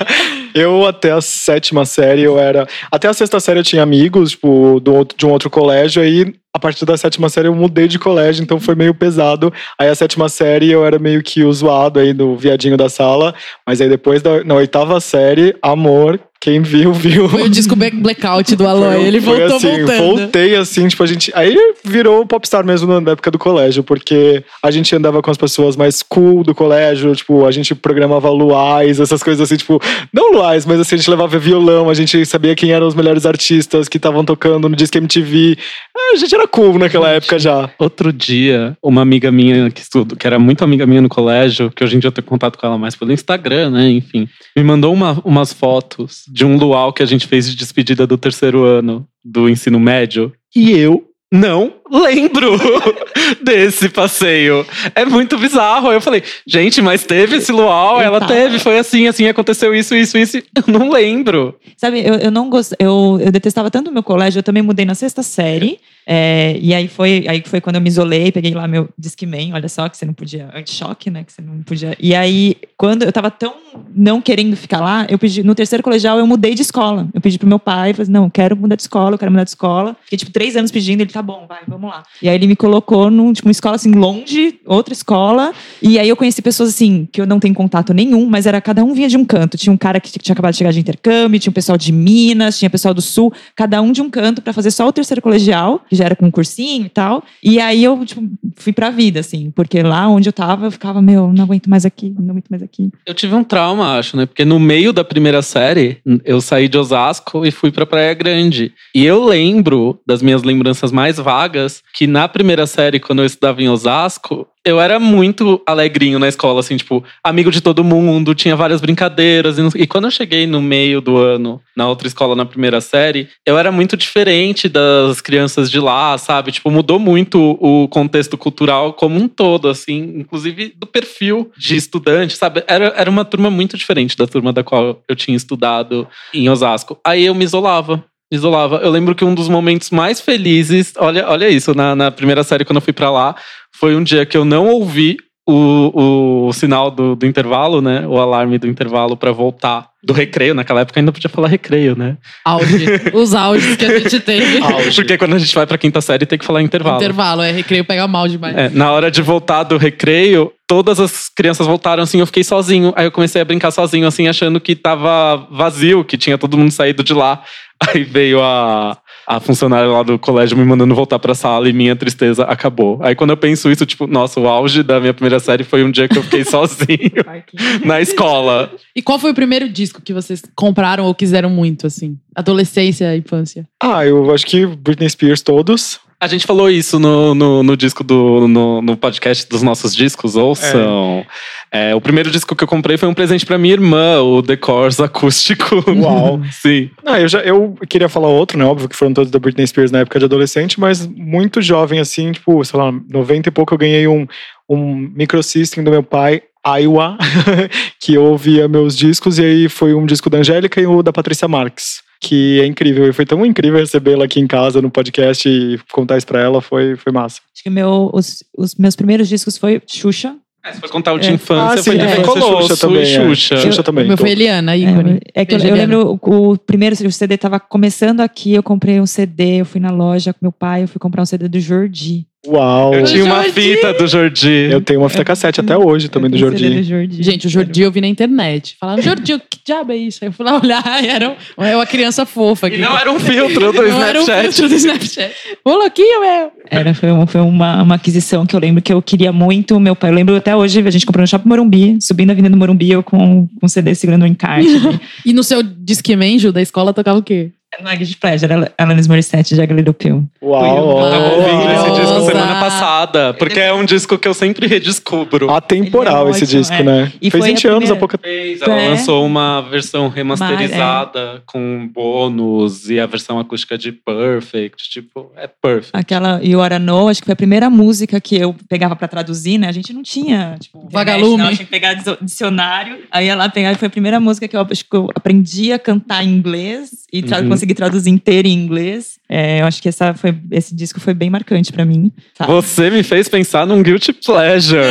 Eu, até a sétima série, eu era. Até a sexta série eu tinha amigos, tipo, do de um outro colégio, aí. A partir da sétima série eu mudei de colégio, então foi meio pesado. Aí a sétima série eu era meio que o zoado aí do viadinho da sala. Mas aí depois, da, na oitava série, amor, quem viu, viu. Foi o disco Black- Blackout do Aloy. Ele voltou assim, voltando. Voltei assim, tipo, a gente. Aí virou popstar mesmo na época do colégio, porque a gente andava com as pessoas mais cool do colégio, tipo, a gente programava luais, essas coisas assim, tipo, não luais, mas assim, a gente levava violão, a gente sabia quem eram os melhores artistas que estavam tocando no Disque MTV. Ah, A gente era cool naquela época já. Outro dia, uma amiga minha que estudo, que era muito amiga minha no colégio, que hoje em dia eu tenho contato com ela mais pelo Instagram, né? Enfim, me mandou uma- umas fotos de um luau que a gente fez de despedida do terceiro ano do ensino médio. E eu não lembro desse passeio. É muito bizarro. Aí eu falei, gente, mas teve esse luau? Ela Eita. teve, foi assim, assim, aconteceu isso, isso, isso. Eu não lembro. Sabe, eu, eu não gosto, eu, eu detestava tanto o meu colégio, eu também mudei na sexta série. é, e aí foi, aí foi quando eu me isolei, peguei lá meu Discman, olha só, que você não podia, anti-choque, né? Que você não podia. E aí, quando eu tava tão não querendo ficar lá, eu pedi, no terceiro colegial, eu mudei de escola. Eu pedi pro meu pai, falei, não, eu quero mudar de escola, eu quero mudar de escola. Fiquei, tipo, três anos pedindo, ele, tá bom, vai, vamos lá. E aí ele me colocou num, tipo, uma escola, assim, longe, outra escola. E aí eu conheci pessoas, assim, que eu não tenho contato nenhum, mas era cada um vinha de um canto. Tinha um cara que tinha acabado de chegar de intercâmbio, tinha um pessoal de Minas, tinha pessoal do Sul, cada um de um canto pra fazer só o terceiro colegial, que já era com um cursinho e tal. E aí eu, tipo, fui pra vida, assim, porque lá onde eu tava, eu ficava, meu, não aguento mais aqui, não aguento mais aqui. Eu tive um trauma, acho, né? Porque no meio da primeira série, eu saí de Osasco e fui pra Praia Grande. E eu lembro das minhas lembranças mais vagas que na primeira série, quando eu estudava em Osasco, eu era muito alegrinho na escola, assim, tipo, amigo de todo mundo, tinha várias brincadeiras. E, e quando eu cheguei no meio do ano, na outra escola, na primeira série, eu era muito diferente das crianças de lá, sabe? Tipo, mudou muito o contexto cultural como um todo, assim, inclusive do perfil de estudante, sabe? Era, era uma turma muito diferente da turma da qual eu tinha estudado em Osasco. Aí eu me isolava. Isolava. Eu lembro que um dos momentos mais felizes, olha, olha isso, na, na primeira série, quando eu fui pra lá, foi um dia que eu não ouvi o, o sinal do, do intervalo, né? O alarme do intervalo pra voltar do recreio. Naquela época ainda podia falar recreio, né? Auge. Os auges que a gente teve. Porque quando a gente vai pra quinta série tem que falar intervalo. Intervalo, é recreio pega mal demais. É, na hora de voltar do recreio, todas as crianças voltaram assim, eu fiquei sozinho. Aí eu comecei a brincar sozinho, assim, achando que tava vazio, que tinha todo mundo saído de lá. Aí veio a, a funcionária lá do colégio me mandando voltar pra sala e minha tristeza acabou. Aí quando eu penso isso, tipo, nossa, o auge da minha primeira série foi um dia que eu fiquei sozinho na escola. E qual foi o primeiro disco que vocês compraram ou quiseram muito, assim? Adolescência, infância. Ah, eu acho que Britney Spears todos. A gente falou isso no, no, no disco do. No, no podcast dos nossos discos, ouçam. É, o primeiro disco que eu comprei foi um presente pra minha irmã, o Decors acústico. Uau. Sim. Ah, eu já eu queria falar outro, né? Óbvio que foram todos da Britney Spears na época de adolescente, mas muito jovem, assim, tipo, sei lá, 90 e pouco eu ganhei um, um microsystem do meu pai, Iowa, que eu ouvia meus discos, e aí foi um disco da Angélica e o da Patrícia Marques. Que é incrível, e foi tão incrível recebê-la aqui em casa no podcast e contar isso pra ela, foi, foi massa. Acho que meu, os, os meus primeiros discos foi Xuxa. É, se for contar o de É. infância, Ah, foi sim, é. Colosso Xuxa também, e é. Xuxa. Xuxa também. o meu foi todos. Eliana, ícone. É, é que eu, eu lembro o, o primeiro o CD tava começando aqui, eu comprei um CD, eu fui na loja com meu pai, eu fui comprar um CD do Jordi. Uau! Eu tinha uma Jordi. fita do Jordi. Eu tenho uma fita cassete até hoje também do Jordi. do Jordi. Gente, o Jordi eu vi na internet. Falaram, Jordi, que diabo é isso? Aí eu fui lá olhar e era é uma criança fofa. E não era um filtro do Não era um Snapchat. filtro do Snapchat. Ô, louquinho, meu! Era, foi, uma, foi uma, uma aquisição que eu lembro que eu queria muito. Meu pai, eu lembro até hoje, a gente comprou no Shopping Morumbi, subindo a Avenida Morumbi, eu com, com CD segurando um encarte. E no seu Discmanjo da escola tocava o quê? Não é Guilty Pleasure, era Alanis Morissette de Little Pill. Uau! Eu ouvindo esse disco semana passada, porque é um disco que eu sempre redescubro. Atemporal é esse ótimo, disco, é. né? E Fez foi a 20 anos há pouco Fez, ela É. lançou uma versão remasterizada com bônus e a versão acústica de Perfect. Tipo, é perfect. Aquela You Oughta Know, acho que foi a primeira música que eu pegava pra traduzir, né? A gente não tinha, tipo, Vagalume. Não, tinha que pegar dicio- dicionário. Aí ela pegava, foi a primeira música que eu, acho que eu aprendi a cantar em inglês e Uhum. consegui traduzir inteira em inglês. É, eu acho que essa foi, esse disco foi bem marcante pra mim. Tá. Você me fez pensar num Guilty Pleasure.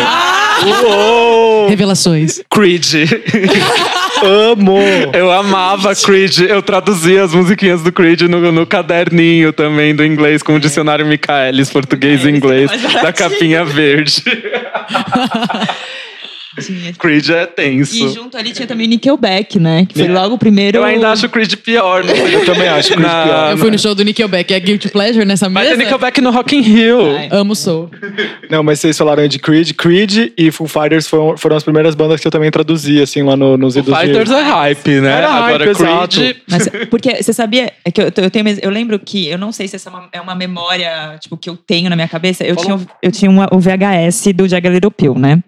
Uou! Revelações. Creed. Amo! Eu amava Creed. Eu traduzia as musiquinhas do Creed no, no caderninho também do inglês com o dicionário Michaelis, português e É, inglês, é mais da capinha verde. Tinha. Creed é tenso. E junto ali tinha também Nickelback, né? Que foi logo o primeiro. Eu ainda acho Creed pior. Sei. Eu também acho Creed Na- pior. Eu fui no show do Nickelback. É Guilty Pleasure nessa Mas mesa? tem Nickelback no Rock in Rio. Ai. Amo Soul. Não, mas vocês falaram de Creed. Creed e Foo Fighters foram, foram as primeiras bandas que eu também traduzi, assim, lá no, nos O idos Fighters é hype, né? Era hype, Agora exato. Creed... Mas, porque você sabia é que eu, eu tenho eu lembro que eu não sei se essa é uma, é uma memória tipo que eu tenho na minha cabeça. Eu tinha o- eu tinha uma- o VHS do Jagged Little Pill, né?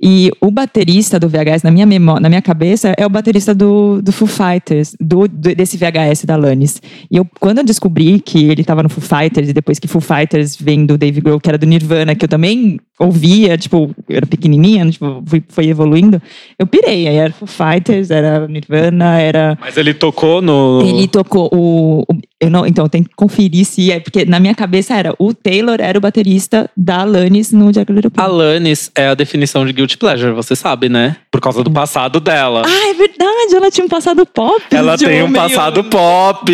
E o baterista do VHS na minha memória, na minha cabeça é o baterista do, do Foo Fighters, do, do- desse VHS da Lannis. E eu quando eu descobri que ele tava no Foo Fighters e depois que Foo Fighters vem do Dave Grohl, que era do Nirvana, que eu também ouvia, tipo, eu era pequenininha, tipo, fui, foi evoluindo, eu pirei. Aí era Foo Fighters, era Nirvana, era Mas ele tocou no... ele tocou o. o- eu não, então, tem que conferir se é. Porque na minha cabeça era o Taylor era o baterista da Alanis no Jagged Little Pill. Alanis é a definição de Guilty Pleasure, você sabe, né? Por causa do passado dela. Ah, é verdade, ela tinha um passado pop. Ela tem um meio- passado pop.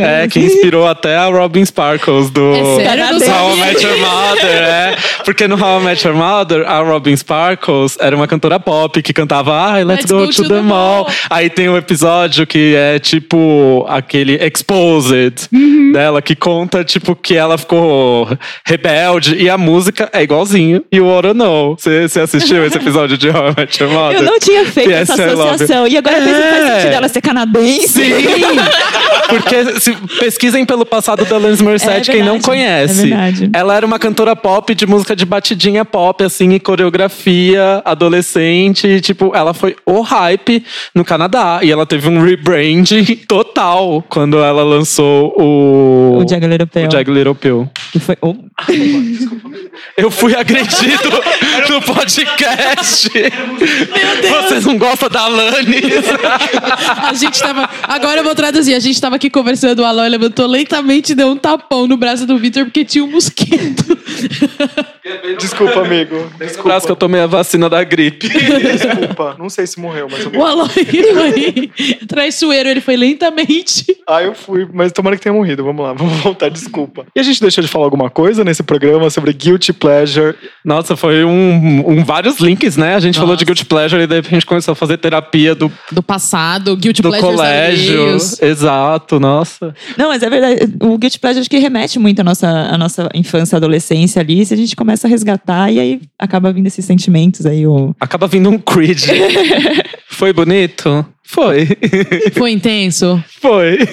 É, que inspirou até a Robin Sparkles do É não How I. Met Your Mother. É, porque no How I Met Your Mother, a Robin Sparkles era uma cantora pop que cantava Ah, let's, go, to, the mall. Aí tem um episódio que é tipo aquele Exposed Uhum. dela, que conta tipo que ela ficou rebelde e a música é igualzinho. E o Oro Know. Você você assistiu esse episódio de How I Met Your Mother? Eu não tinha feito essa you. associação. E agora pensa que faz É. sentido ela ser canadense. Sim! Porque se, pesquisem pelo passado da Alanis Morissette, É quem não verdade, conhece. é verdade. Ela era uma cantora pop de música de batidinha pop, assim, e coreografia, adolescente. E, tipo, ela foi o hype no Canadá. E ela teve um rebranding total quando ela lançou o... O Little Pill. o Little Pill. Que foi. oh, Eu fui agredido no podcast. Vocês não gostam da Alanis? A gente tava. Agora eu vou traduzir. A gente tava aqui conversando, o Aloy levantou lentamente e deu um tapão no braço do Vitor porque tinha um mosquito. Desculpa, amigo. Desculpa. Desculpa. que eu tomei a vacina da gripe. Desculpa. Não sei se morreu, mas eu O Aloy foi traiçoeiro, ele foi lentamente. Ah, eu fui, mas tomara que tenha morrido. Vamos lá, vamos voltar, desculpa. E a gente deixou de falar alguma coisa nesse programa sobre Guilty Pleasure. Nossa, foi um, um vários links, né? A gente falou Nossa. de Guilty Pleasure e daí a gente começou a fazer terapia do, Do passado, Guilty do Pleasures colégio. alheios. Exato, nossa. Não, mas é verdade. O Guilty Pleasure acho que remete muito à nossa, à nossa infância, adolescência ali. Se a gente começa a resgatar e aí acaba vindo esses sentimentos aí. O... Acaba vindo um Creed. Foi bonito? Foi. Foi intenso? Foi.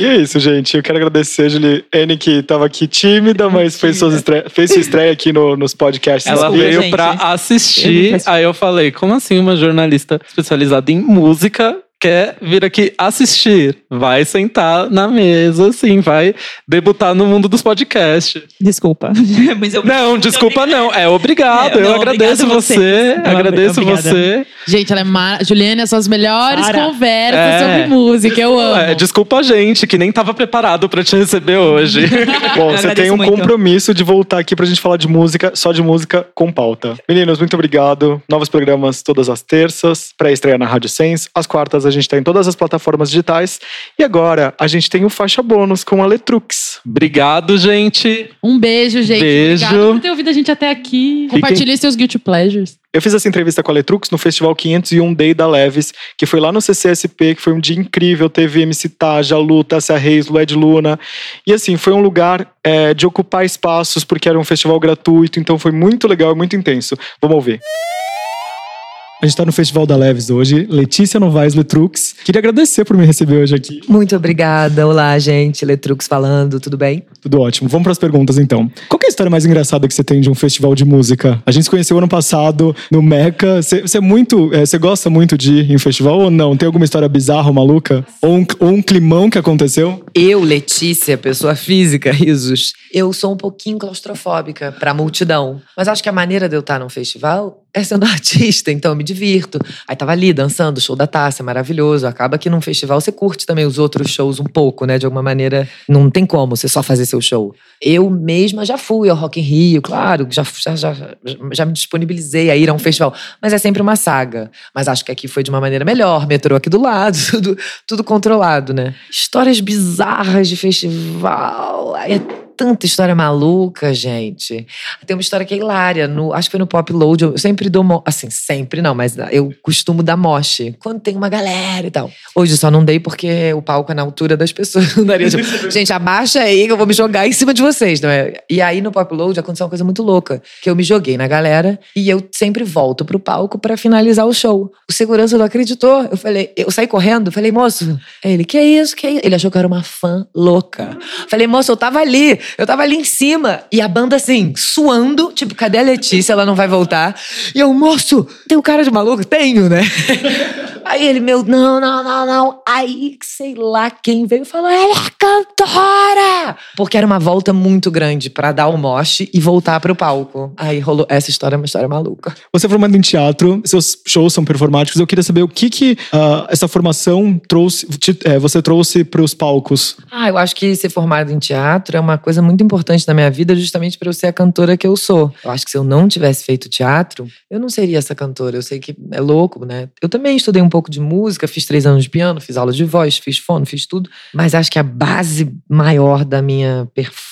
E é isso, gente. Eu quero agradecer a Juliane, que tava aqui tímida, mas fez, suas estre... fez sua estreia aqui no- nos podcasts. Ela Desculpa, veio gente. pra Eu assistir. não Aí eu falei, como assim uma jornalista especializada em música quer vir aqui assistir? Vai sentar na mesa, assim, vai debutar no mundo dos podcasts. Desculpa. mas eu... Não, desculpa não. É obrigado. É, eu não, agradeço você. Não, agradeço obrigada. você. Gente, ela é mar... Juliane, as suas melhores Para. conversas É. sobre música. Eu amo. É, desculpa a gente, que nem tava preparado pra te receber hoje. Bom, Eu você tem um muito. compromisso de voltar aqui pra gente falar de música, só de música com pauta. Meninos, muito obrigado. Novos programas todas as terças, pré-estreia na Rádio Sense. Às quartas a gente tá em todas as plataformas digitais. E agora a gente tem o faixa bônus com a Letrux. Obrigado, gente. Um beijo, gente. Beijo. Obrigada por ter ouvido a gente até aqui. Compartilhe seus Guilty Pleasures. Eu fiz essa entrevista com a Letrux no Festival 501 Day da Leves, que foi lá no CCSP, que foi um dia incrível. Teve MC Taja, Lu, Tássia Reis, Lued Luna. E assim, foi um lugar é, de ocupar espaços, porque era um festival gratuito, então foi muito legal e muito intenso. Vamos ouvir. A gente tá no Festival da Leves hoje. Letícia Novaes Letrux. Queria agradecer por me receber hoje aqui. Muito obrigada. Olá, gente. Letrux falando, tudo bem? Tudo ótimo. Vamos para as perguntas então. Qual que é a história mais engraçada que você tem de um festival de música? A gente se conheceu ano passado no Meca. Você você é muito, é, você gosta muito de ir em festival ou não? Tem alguma história bizarra ou maluca? Ou um, ou um climão que aconteceu? Eu, Letícia, pessoa física, risos, eu sou um pouquinho claustrofóbica pra multidão. Mas acho que a maneira de eu estar num festival é sendo artista, então eu me divirto. Aí tava ali dançando, show da Tássia, maravilhoso. Acaba que num festival você curte também os outros shows um pouco, né? De alguma maneira, não tem como você só fazer seu show. Eu mesma já fui ao Rock in Rio, claro, já, já, já, já me disponibilizei a ir a um festival. Mas é sempre uma saga. Mas acho que aqui foi de uma maneira melhor. Metrô aqui do lado, tudo, tudo controlado, né? Histórias bizarras de festival. É tanta história maluca, gente. Tem uma história que é hilária. No, acho que foi no Pop Load. Eu sempre dou. Assim, sempre não, mas eu costumo dar moche. Quando tem uma galera e tal. Hoje só não dei porque o palco é na altura das pessoas. Não daria. tipo, gente, abaixa aí que eu vou me jogar em cima de vocês, não é? E aí no Pop Load aconteceu uma coisa muito louca. Que eu me joguei na galera e eu sempre volto pro palco pra finalizar o show. O segurança não acreditou. Eu falei, eu saí correndo, falei, moço, ele, que é isso, que é isso? Ele achou que eu era uma fã louca. Falei, moço, eu tava ali, eu tava ali em cima. E a banda assim, suando, tipo, cadê a Letícia? Ela não vai voltar. E eu, moço, tem um cara de maluco? Tenho, né? Aí ele, meu, não, não, não, não. Aí, sei lá quem veio falou, ela é cantora! Porque era uma volta muito grande pra dar o moche e voltar pro palco. Aí rolou, essa história é uma história maluca. Você é formado em teatro, seus shows são performáticos. Eu queria saber o que que ah, essa formação trouxe, te- é, você trouxe para os palcos. Ah, eu acho que ser formado em teatro é uma coisa muito importante na minha vida, justamente para eu ser a cantora que eu sou. Eu acho que se eu não tivesse feito teatro, eu não seria essa cantora. Eu sei que é louco, né? Eu também estudei um pouco de música, fiz três anos de piano, fiz aula de voz, fiz fono, fiz tudo. Mas acho que a base maior da minha performance,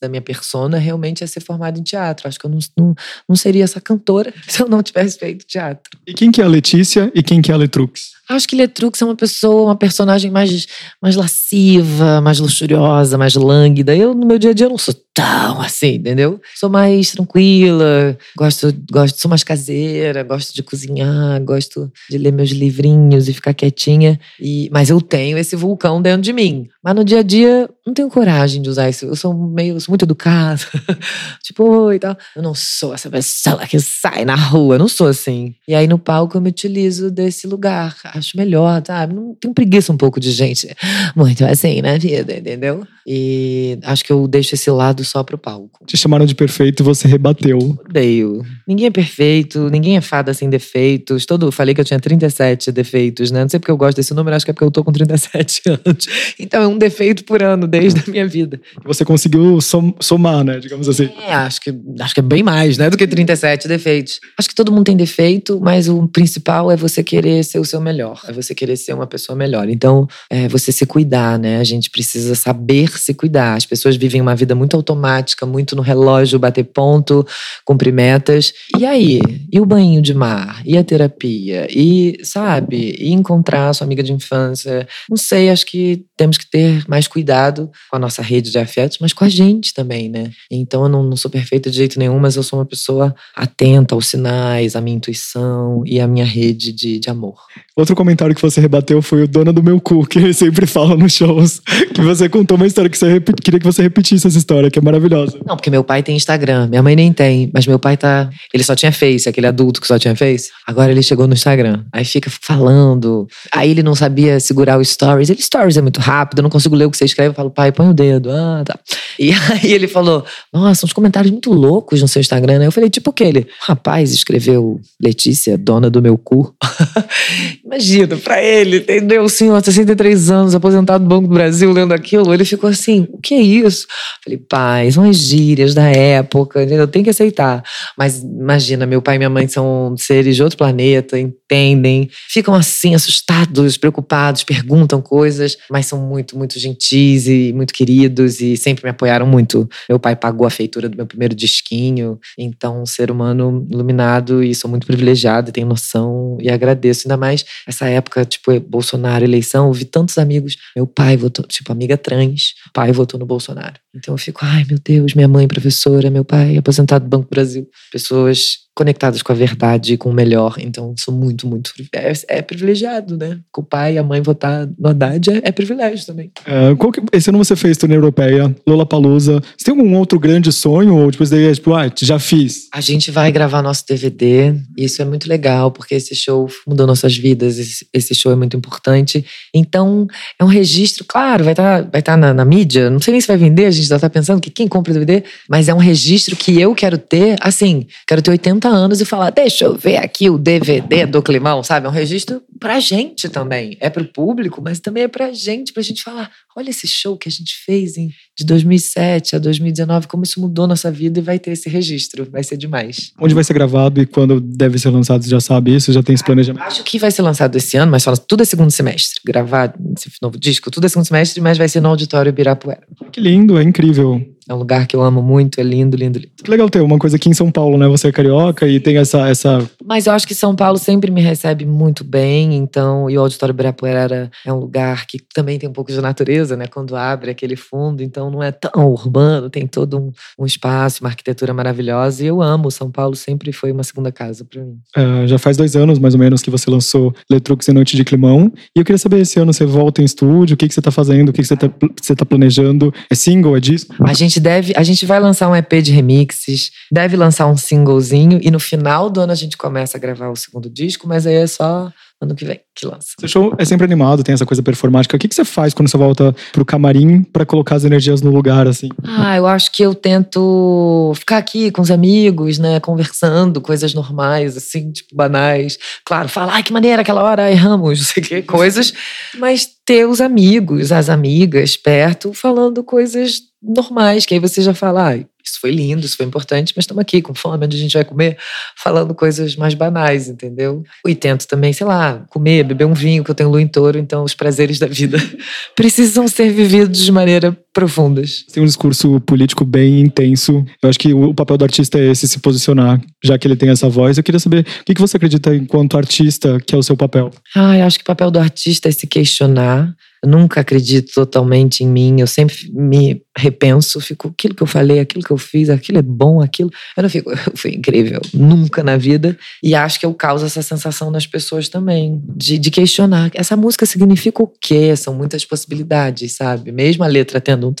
da minha persona, realmente é ser formado em teatro. Acho que eu não, não, não seria essa cantora se eu não tivesse feito teatro. E quem que é a Letícia e quem que é a Letrux? Acho que Letrux é uma pessoa, uma personagem mais, mais lasciva, mais luxuriosa, mais lânguida. Eu, no meu dia a dia, não sou tão assim, entendeu? Sou mais tranquila, gosto, gosto, sou mais caseira, gosto de cozinhar, gosto de ler meus livrinhos e ficar quietinha. E, mas eu tenho esse vulcão dentro de mim. Mas no dia a dia, não tenho coragem de usar isso. Eu sou meio, sou muito educada. tipo, oi e tal. Eu não sou essa pessoa que sai na rua, eu não sou assim. E aí no palco eu me utilizo desse lugar. acho melhor, sabe? Não tenho preguiça um pouco de gente muito assim na vida, entendeu? E acho que eu deixo esse lado só pro palco. Te chamaram de perfeito e você rebateu. Odeio. Ninguém é perfeito, ninguém é fada sem defeitos. Todo, falei que eu tinha 37 defeitos, né? Não sei porque eu gosto desse número, acho que é porque eu tô com 37 anos. Então é um defeito por ano desde a minha vida. Você conseguiu som- somar, né? Digamos assim. É, acho que, acho que é bem mais, né? Do que 37 defeitos. Acho que todo mundo tem defeito, mas o principal é você querer ser o seu melhor. É você querer ser uma pessoa melhor. Então, é você se cuidar, né? A gente precisa saber se cuidar. As pessoas vivem uma vida muito automática, muito no relógio, bater ponto, cumprir metas. E aí? E o banho de mar? E a terapia? E, sabe? E encontrar a sua amiga de infância? Não sei, acho que temos que ter mais cuidado com a nossa rede de afetos, mas com a gente também, né? Então eu não, não sou perfeita de jeito nenhum, mas eu sou uma pessoa atenta aos sinais, à minha intuição e à minha rede de, de amor. Outro comentário que você rebateu foi o dono do meu cu, que ele sempre fala nos shows. Que você contou uma história que você queria que você repetisse essa história, que é maravilhosa. Não, porque meu pai tem Instagram, minha mãe nem tem, mas meu pai tá. Ele só tinha Face, aquele adulto que só tinha Face. Agora ele chegou no Instagram. Aí fica falando. Aí ele não sabia segurar o Stories. Ele, Stories é muito rápido, eu não consigo ler o que você escreve. Eu falo, pai, põe o dedo. Ah, tá. E aí ele falou: Nossa, uns comentários muito loucos no seu Instagram, né? Eu falei, tipo o quê? Ele, "Um rapaz, escreveu Letícia, dona do meu cu. Imagina, pra ele, entendeu? O senhor, 63 anos, aposentado do Banco do Brasil, lendo aquilo, ele ficou assim: o que é isso? Falei, pai, são as gírias da época, entendeu? Tem que aceitar. Mas imagina, meu pai e minha mãe são seres de outro planeta, entendem, ficam assim, assustados, preocupados, perguntam coisas, mas são muito, muito gentis e muito queridos e sempre me apoiaram muito. Meu pai pagou a feitura do meu primeiro disquinho, então, um ser humano iluminado e sou muito privilegiado e tenho noção e agradeço. Ainda mais essa época, tipo, Bolsonaro, eleição, eu vi tantos amigos. Meu pai votou, tipo, amiga trans, pai votou no Bolsonaro. Então eu fico, ai meu Deus, minha mãe professora, meu pai aposentado do Banco Brasil. Pessoas conectadas com a verdade com o melhor. Então sou muito, muito. É, é privilegiado, né? Com o pai e a mãe votar no Haddad é, é privilégio também. É, qual que- esse ano você fez turnê europeia, Lollapalooza. Você tem algum outro grande sonho? Ou tipo, isso daí é tipo, ah, já fiz. A gente vai gravar nosso DVD e isso é muito legal, porque esse show mudou nossas vidas, esse, esse show é muito importante. Então, é um registro, claro, vai estar vai tá na, na mídia, não sei nem se vai vender, a gente já tá pensando que quem compra DVD, mas é um registro que eu quero ter, assim, quero ter 80 anos e falar, deixa eu ver aqui o DVD do Climão, sabe? É um registro pra gente também, é pro público, mas também é pra gente, pra gente falar, olha esse show que a gente fez em, de 2007 a 2019, como isso mudou nossa vida e vai ter esse registro, vai ser demais. Onde vai ser gravado e quando deve ser lançado, você já sabe isso? Já tem esse planejamento? Acho que vai ser lançado esse ano, mas só tudo é segundo semestre. Gravar esse novo disco, tudo é segundo semestre, mas vai ser no Auditório Ibirapuera. Que lindo, é incrível. É um lugar que eu amo muito, é lindo, lindo, lindo. Que legal ter uma coisa aqui em São Paulo, né? Você é carioca e tem essa, essa Mas eu acho que São Paulo sempre me recebe muito bem, então, e o Auditório Ibirapuera é um lugar que também tem um pouco de natureza, né? Quando abre aquele fundo, então não é tão urbano, tem todo um, um espaço, uma arquitetura maravilhosa, e eu amo. São Paulo sempre foi uma segunda casa para mim. É, já faz dois anos, mais ou menos, que você lançou Letrux e Noite de Climão. E eu queria saber, esse ano você volta em estúdio? O que, que você tá fazendo? O que, que você, tá, você tá planejando? É single? É disco? A gente deve, a gente vai lançar um EP de remixes, deve lançar um singlezinho e no final do ano a gente começa a gravar o segundo disco, mas aí é só ano que vem que lança. Seu show é sempre animado, tem essa coisa performática. O que, que você faz quando você volta pro camarim pra colocar as energias no lugar, assim? Ah, eu acho que eu tento ficar aqui com os amigos, né, conversando, coisas normais, assim, tipo, banais. Claro, falar, ai, que maneira, aquela hora erramos, não sei o que, coisas. Mas ter os amigos, as amigas perto, falando coisas normais, que aí você já fala, ai, isso foi lindo, isso foi importante, mas estamos aqui com fome, onde a gente vai comer, falando coisas mais banais, entendeu? E tento também, sei lá, comer, beber um vinho, que eu tenho lua em touro, então os prazeres da vida precisam ser vividos de maneira profundas. Tem um discurso político bem intenso. Eu acho que o papel do artista é esse, se posicionar, já que ele tem essa voz. Eu queria saber o que você acredita enquanto artista que é o seu papel. Ah, eu acho que o papel do artista é se questionar. Eu nunca acredito totalmente em mim. Eu sempre me repenso, fico aquilo que eu falei, aquilo que eu fiz, aquilo é bom, aquilo. Eu não fico, foi incrível, nunca na vida. E acho que eu causo essa sensação nas pessoas também, de, de questionar. Essa música significa o quê? São muitas possibilidades, sabe? Mesmo a letra tendo um.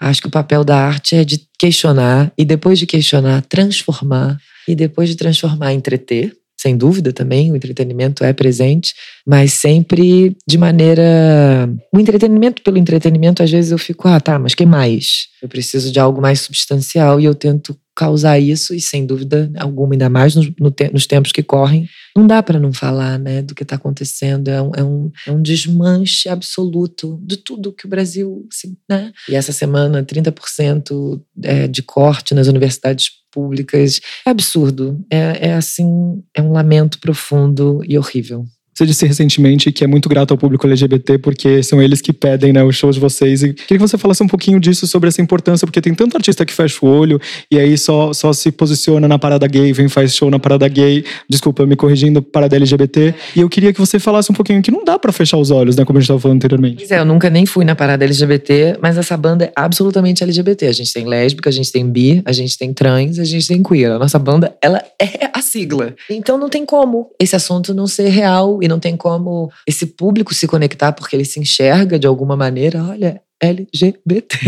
Acho que o papel da arte é de questionar e depois de questionar, transformar. E depois de transformar, entreter sem dúvida também, o entretenimento é presente, mas sempre de maneira. O entretenimento pelo entretenimento, às vezes eu fico, ah, tá, mas que mais? Eu preciso de algo mais substancial e eu tento causar isso, e sem dúvida alguma, ainda mais nos, nos tempos que correm, não dá para não falar né, do que está acontecendo. É um, é, um, é um desmanche absoluto de tudo que o Brasil. Assim, né? E essa semana, 30% é, de corte nas universidades públicas. É absurdo. É, é assim, é um lamento profundo e horrível. Você disse recentemente que é muito grato ao público LGBT porque são eles que pedem né, os shows de vocês. E queria que você falasse um pouquinho disso, sobre essa importância, porque tem tanto artista que fecha o olho e aí só, só se posiciona na parada gay, vem faz show na parada gay, desculpa, me corrigindo, parada LGBT. E eu queria que você falasse um pouquinho que não dá para fechar os olhos, né, como a gente estava falando anteriormente. Pois é, eu nunca nem fui na parada LGBT, mas essa banda é absolutamente LGBT. A gente tem lésbica, a gente tem bi, a gente tem trans, a gente tem queer. A nossa banda, ela é a sigla. Então não tem como esse assunto não ser real e não tem como esse público se conectar porque ele se enxerga de alguma maneira. Olha, LGBT.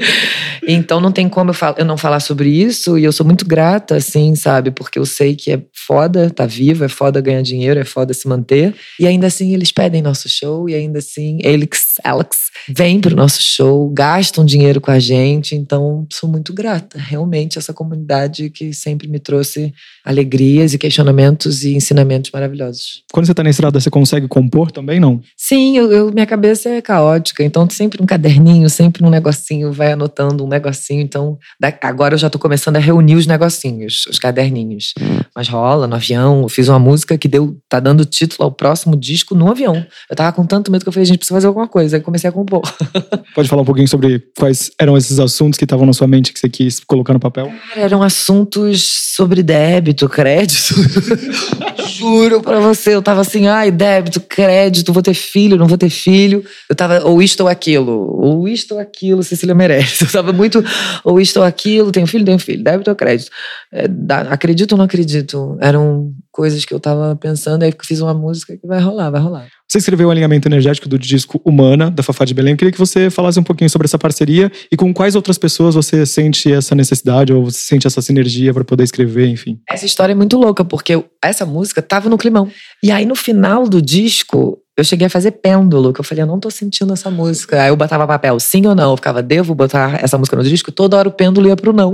então não tem como eu, eu, não falar sobre isso e eu sou muito grata, assim, sabe? Porque eu sei que é foda tá vivo, é foda ganhar dinheiro, é foda se manter. E ainda assim eles pedem nosso show e ainda assim Alex, Alex vem pro nosso show, gastam dinheiro com a gente. Então sou muito grata, realmente, essa comunidade que sempre me trouxe alegrias e questionamentos e ensinamentos maravilhosos. Quando você tá na estrada, você consegue compor também, não? Sim, eu, eu minha cabeça é caótica, então sempre um caderninho, sempre um negocinho, vai anotando um negocinho. Então, agora eu já tô começando a reunir os negocinhos, os caderninhos. Mas rola no avião. Eu fiz uma música que deu, tá dando título ao próximo disco no avião. Eu tava com tanto medo que eu falei, gente precisa fazer alguma coisa. Aí comecei a compor. Pode falar um pouquinho sobre quais eram esses assuntos que estavam na sua mente que você quis colocar no papel? Eram assuntos sobre débito, crédito. Juro pra você, eu tava assim, ai, débito, crédito, vou ter filho, não vou ter filho. Eu tava, ou isto ou aquilo, ou isto ou aquilo, Cecília merece. Eu tava muito, ou isto ou aquilo, tenho filho, tenho filho, débito ou crédito. É, dá, acredito ou não acredito? Eram coisas que eu tava pensando, aí fiz uma música que vai rolar, vai rolar. Você escreveu o alinhamento energético do disco Humana, da Fafá de Belém. Eu queria que você falasse um pouquinho sobre essa parceria e com quais outras pessoas você sente essa necessidade ou você sente essa sinergia para poder escrever, enfim. Essa história é muito louca, porque essa música tava no climão. E aí, no final do disco, eu cheguei a fazer pêndulo, que eu falei, eu não tô sentindo essa música. Aí eu botava papel, sim ou não. Eu ficava, devo botar essa música no disco? Toda hora o pêndulo ia pro não.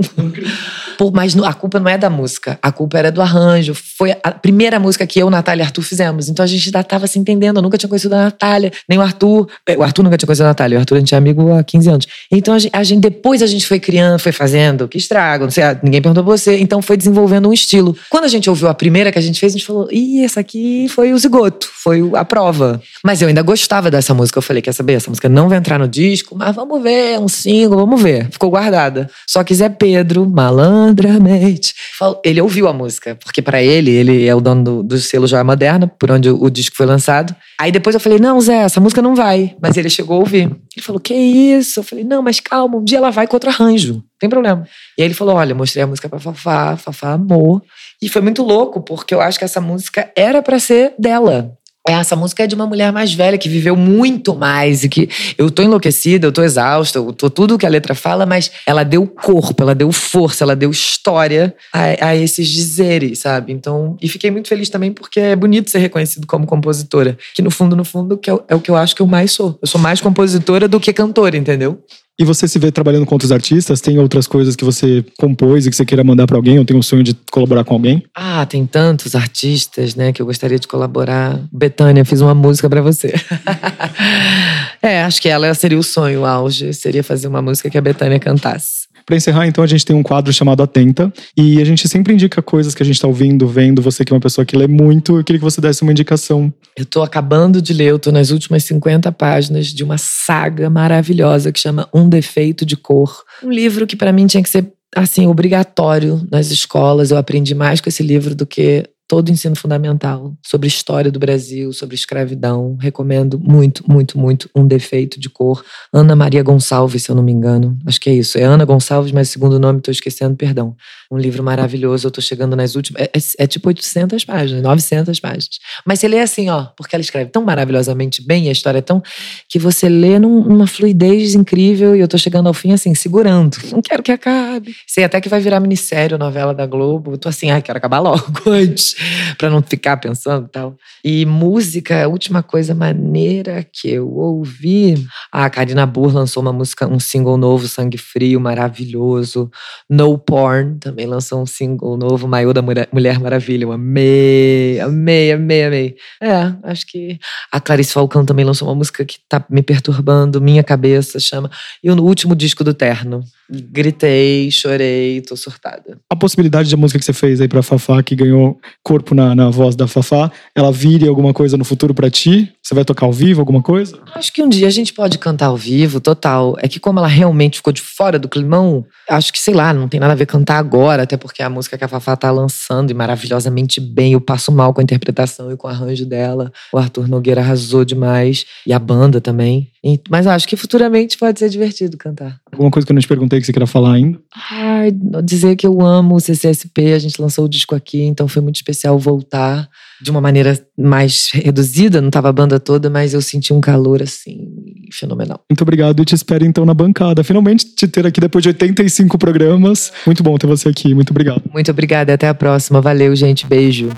Por, mas a culpa não é da música, a culpa era do arranjo. Foi a primeira música que eu, Natália e Arthur fizemos. Então a gente ainda tava se entendendo. Eu nunca tinha conhecido a Natália, nem o Arthur. É, o Arthur nunca tinha conhecido a Natália. O Arthur a gente é amigo há 15 anos. Então a gente, a gente depois a gente foi criando, foi fazendo, que estrago, não sei, ah, ninguém perguntou pra você. Então foi desenvolvendo um estilo. Quando a gente ouviu a primeira que a gente fez, a gente falou: ih, essa aqui foi o zigoto, foi a prova. Mas eu ainda gostava dessa música. Eu falei: quer saber? Essa música não vai entrar no disco, mas vamos ver, é um single, vamos ver. Ficou guardada. Só que Zé Pedro, malandramente, ele ouviu a música, porque para ele, ele é o dono do, do selo Joia Moderna, por onde o, disco foi lançado. Aí depois eu falei: não, Zé, essa música não vai. Mas ele chegou a ouvir. Ele falou: que isso? Eu falei: não, mas calma, um dia ela vai com outro arranjo. Tem problema. E aí ele falou: olha, mostrei a música pra Fafá, Fafá amou. E foi muito louco, porque eu acho que essa música era para ser dela. Essa música é de uma mulher mais velha que viveu muito mais e que eu tô enlouquecida, eu tô exausta, eu tô tudo que a letra fala, mas ela deu corpo, ela deu força, ela deu história a, a esses dizeres, sabe? Então, e fiquei muito feliz também porque é bonito ser reconhecido como compositora, que no fundo, no fundo, é, é o que eu acho que eu mais sou. Eu sou mais compositora do que cantora, entendeu? E você se vê trabalhando com outros artistas? Tem outras coisas que você compôs e que você queira mandar para alguém? Ou tem um sonho de colaborar com alguém? Ah, tem tantos artistas, né, que eu gostaria de colaborar. Betânia, fiz uma música para você. é, acho que ela seria o sonho, o auge. Seria fazer uma música que a Betânia cantasse. Para encerrar, então, a gente tem um quadro chamado Atenta. E a gente sempre indica coisas que a gente está ouvindo, vendo. Você que é uma pessoa que lê muito, eu queria que você desse uma indicação. Eu estou acabando de ler, eu estou nas últimas 50 páginas de uma saga maravilhosa que chama Um Defeito de Cor. Um livro que para mim tinha que ser assim obrigatório nas escolas. Eu aprendi mais com esse livro do que todo o ensino fundamental sobre história do Brasil, sobre escravidão. Recomendo muito, muito, muito Um Defeito de Cor. Ana Maria Gonçalves, se eu não me engano. Acho que é isso. É Ana Gonçalves, mas segundo nome estou esquecendo, perdão. Um livro maravilhoso. Eu estou chegando nas últimas. É, é, é, tipo 800 páginas, 900 páginas. Mas você lê assim, ó, porque ela escreve tão maravilhosamente bem, a história é tão. que você lê num, numa fluidez incrível e eu estou chegando ao fim assim, segurando. Não quero que acabe. Sei até que vai virar minissérie, novela da Globo. Eu tô assim, ai, quero acabar logo antes. pra não ficar pensando e tal. E música, a última coisa maneira que eu ouvi. A Karina Burr lançou uma música, um single novo, Sangue Frio, maravilhoso. No Porn também lançou um single novo, Maiô da Mulher Maravilha. Eu amei, amei, amei, amei. É, acho que a Clarice Falcão também lançou uma música que tá me perturbando, minha cabeça, chama. E o último disco do Terno. Gritei, chorei, tô surtada. A possibilidade da música que você fez aí pra Fafá, que ganhou corpo na, na voz da Fafá, ela vire alguma coisa no futuro para ti? Você vai tocar ao vivo, alguma coisa? Acho que um dia a gente pode cantar ao vivo, total. É que como ela realmente ficou de fora do climão, acho que, sei lá, não tem nada a ver cantar agora, até porque a música que a Fafá tá lançando e maravilhosamente bem. Eu passo mal com a interpretação e com o arranjo dela. O Arthur Nogueira arrasou demais. E a banda também. Mas acho que futuramente pode ser divertido cantar. Alguma coisa que eu não te perguntei que você queira falar ainda? Ai, dizer que eu amo o CCSP, a gente lançou o disco aqui, então foi muito especial voltar de uma maneira mais reduzida, não tava a banda toda, mas eu senti um calor assim fenomenal. Muito obrigado e te espero então na bancada. Finalmente te ter aqui depois de 85 programas. Muito bom ter você aqui. Muito obrigado. Muito obrigada, até a próxima. Valeu, gente. Beijo.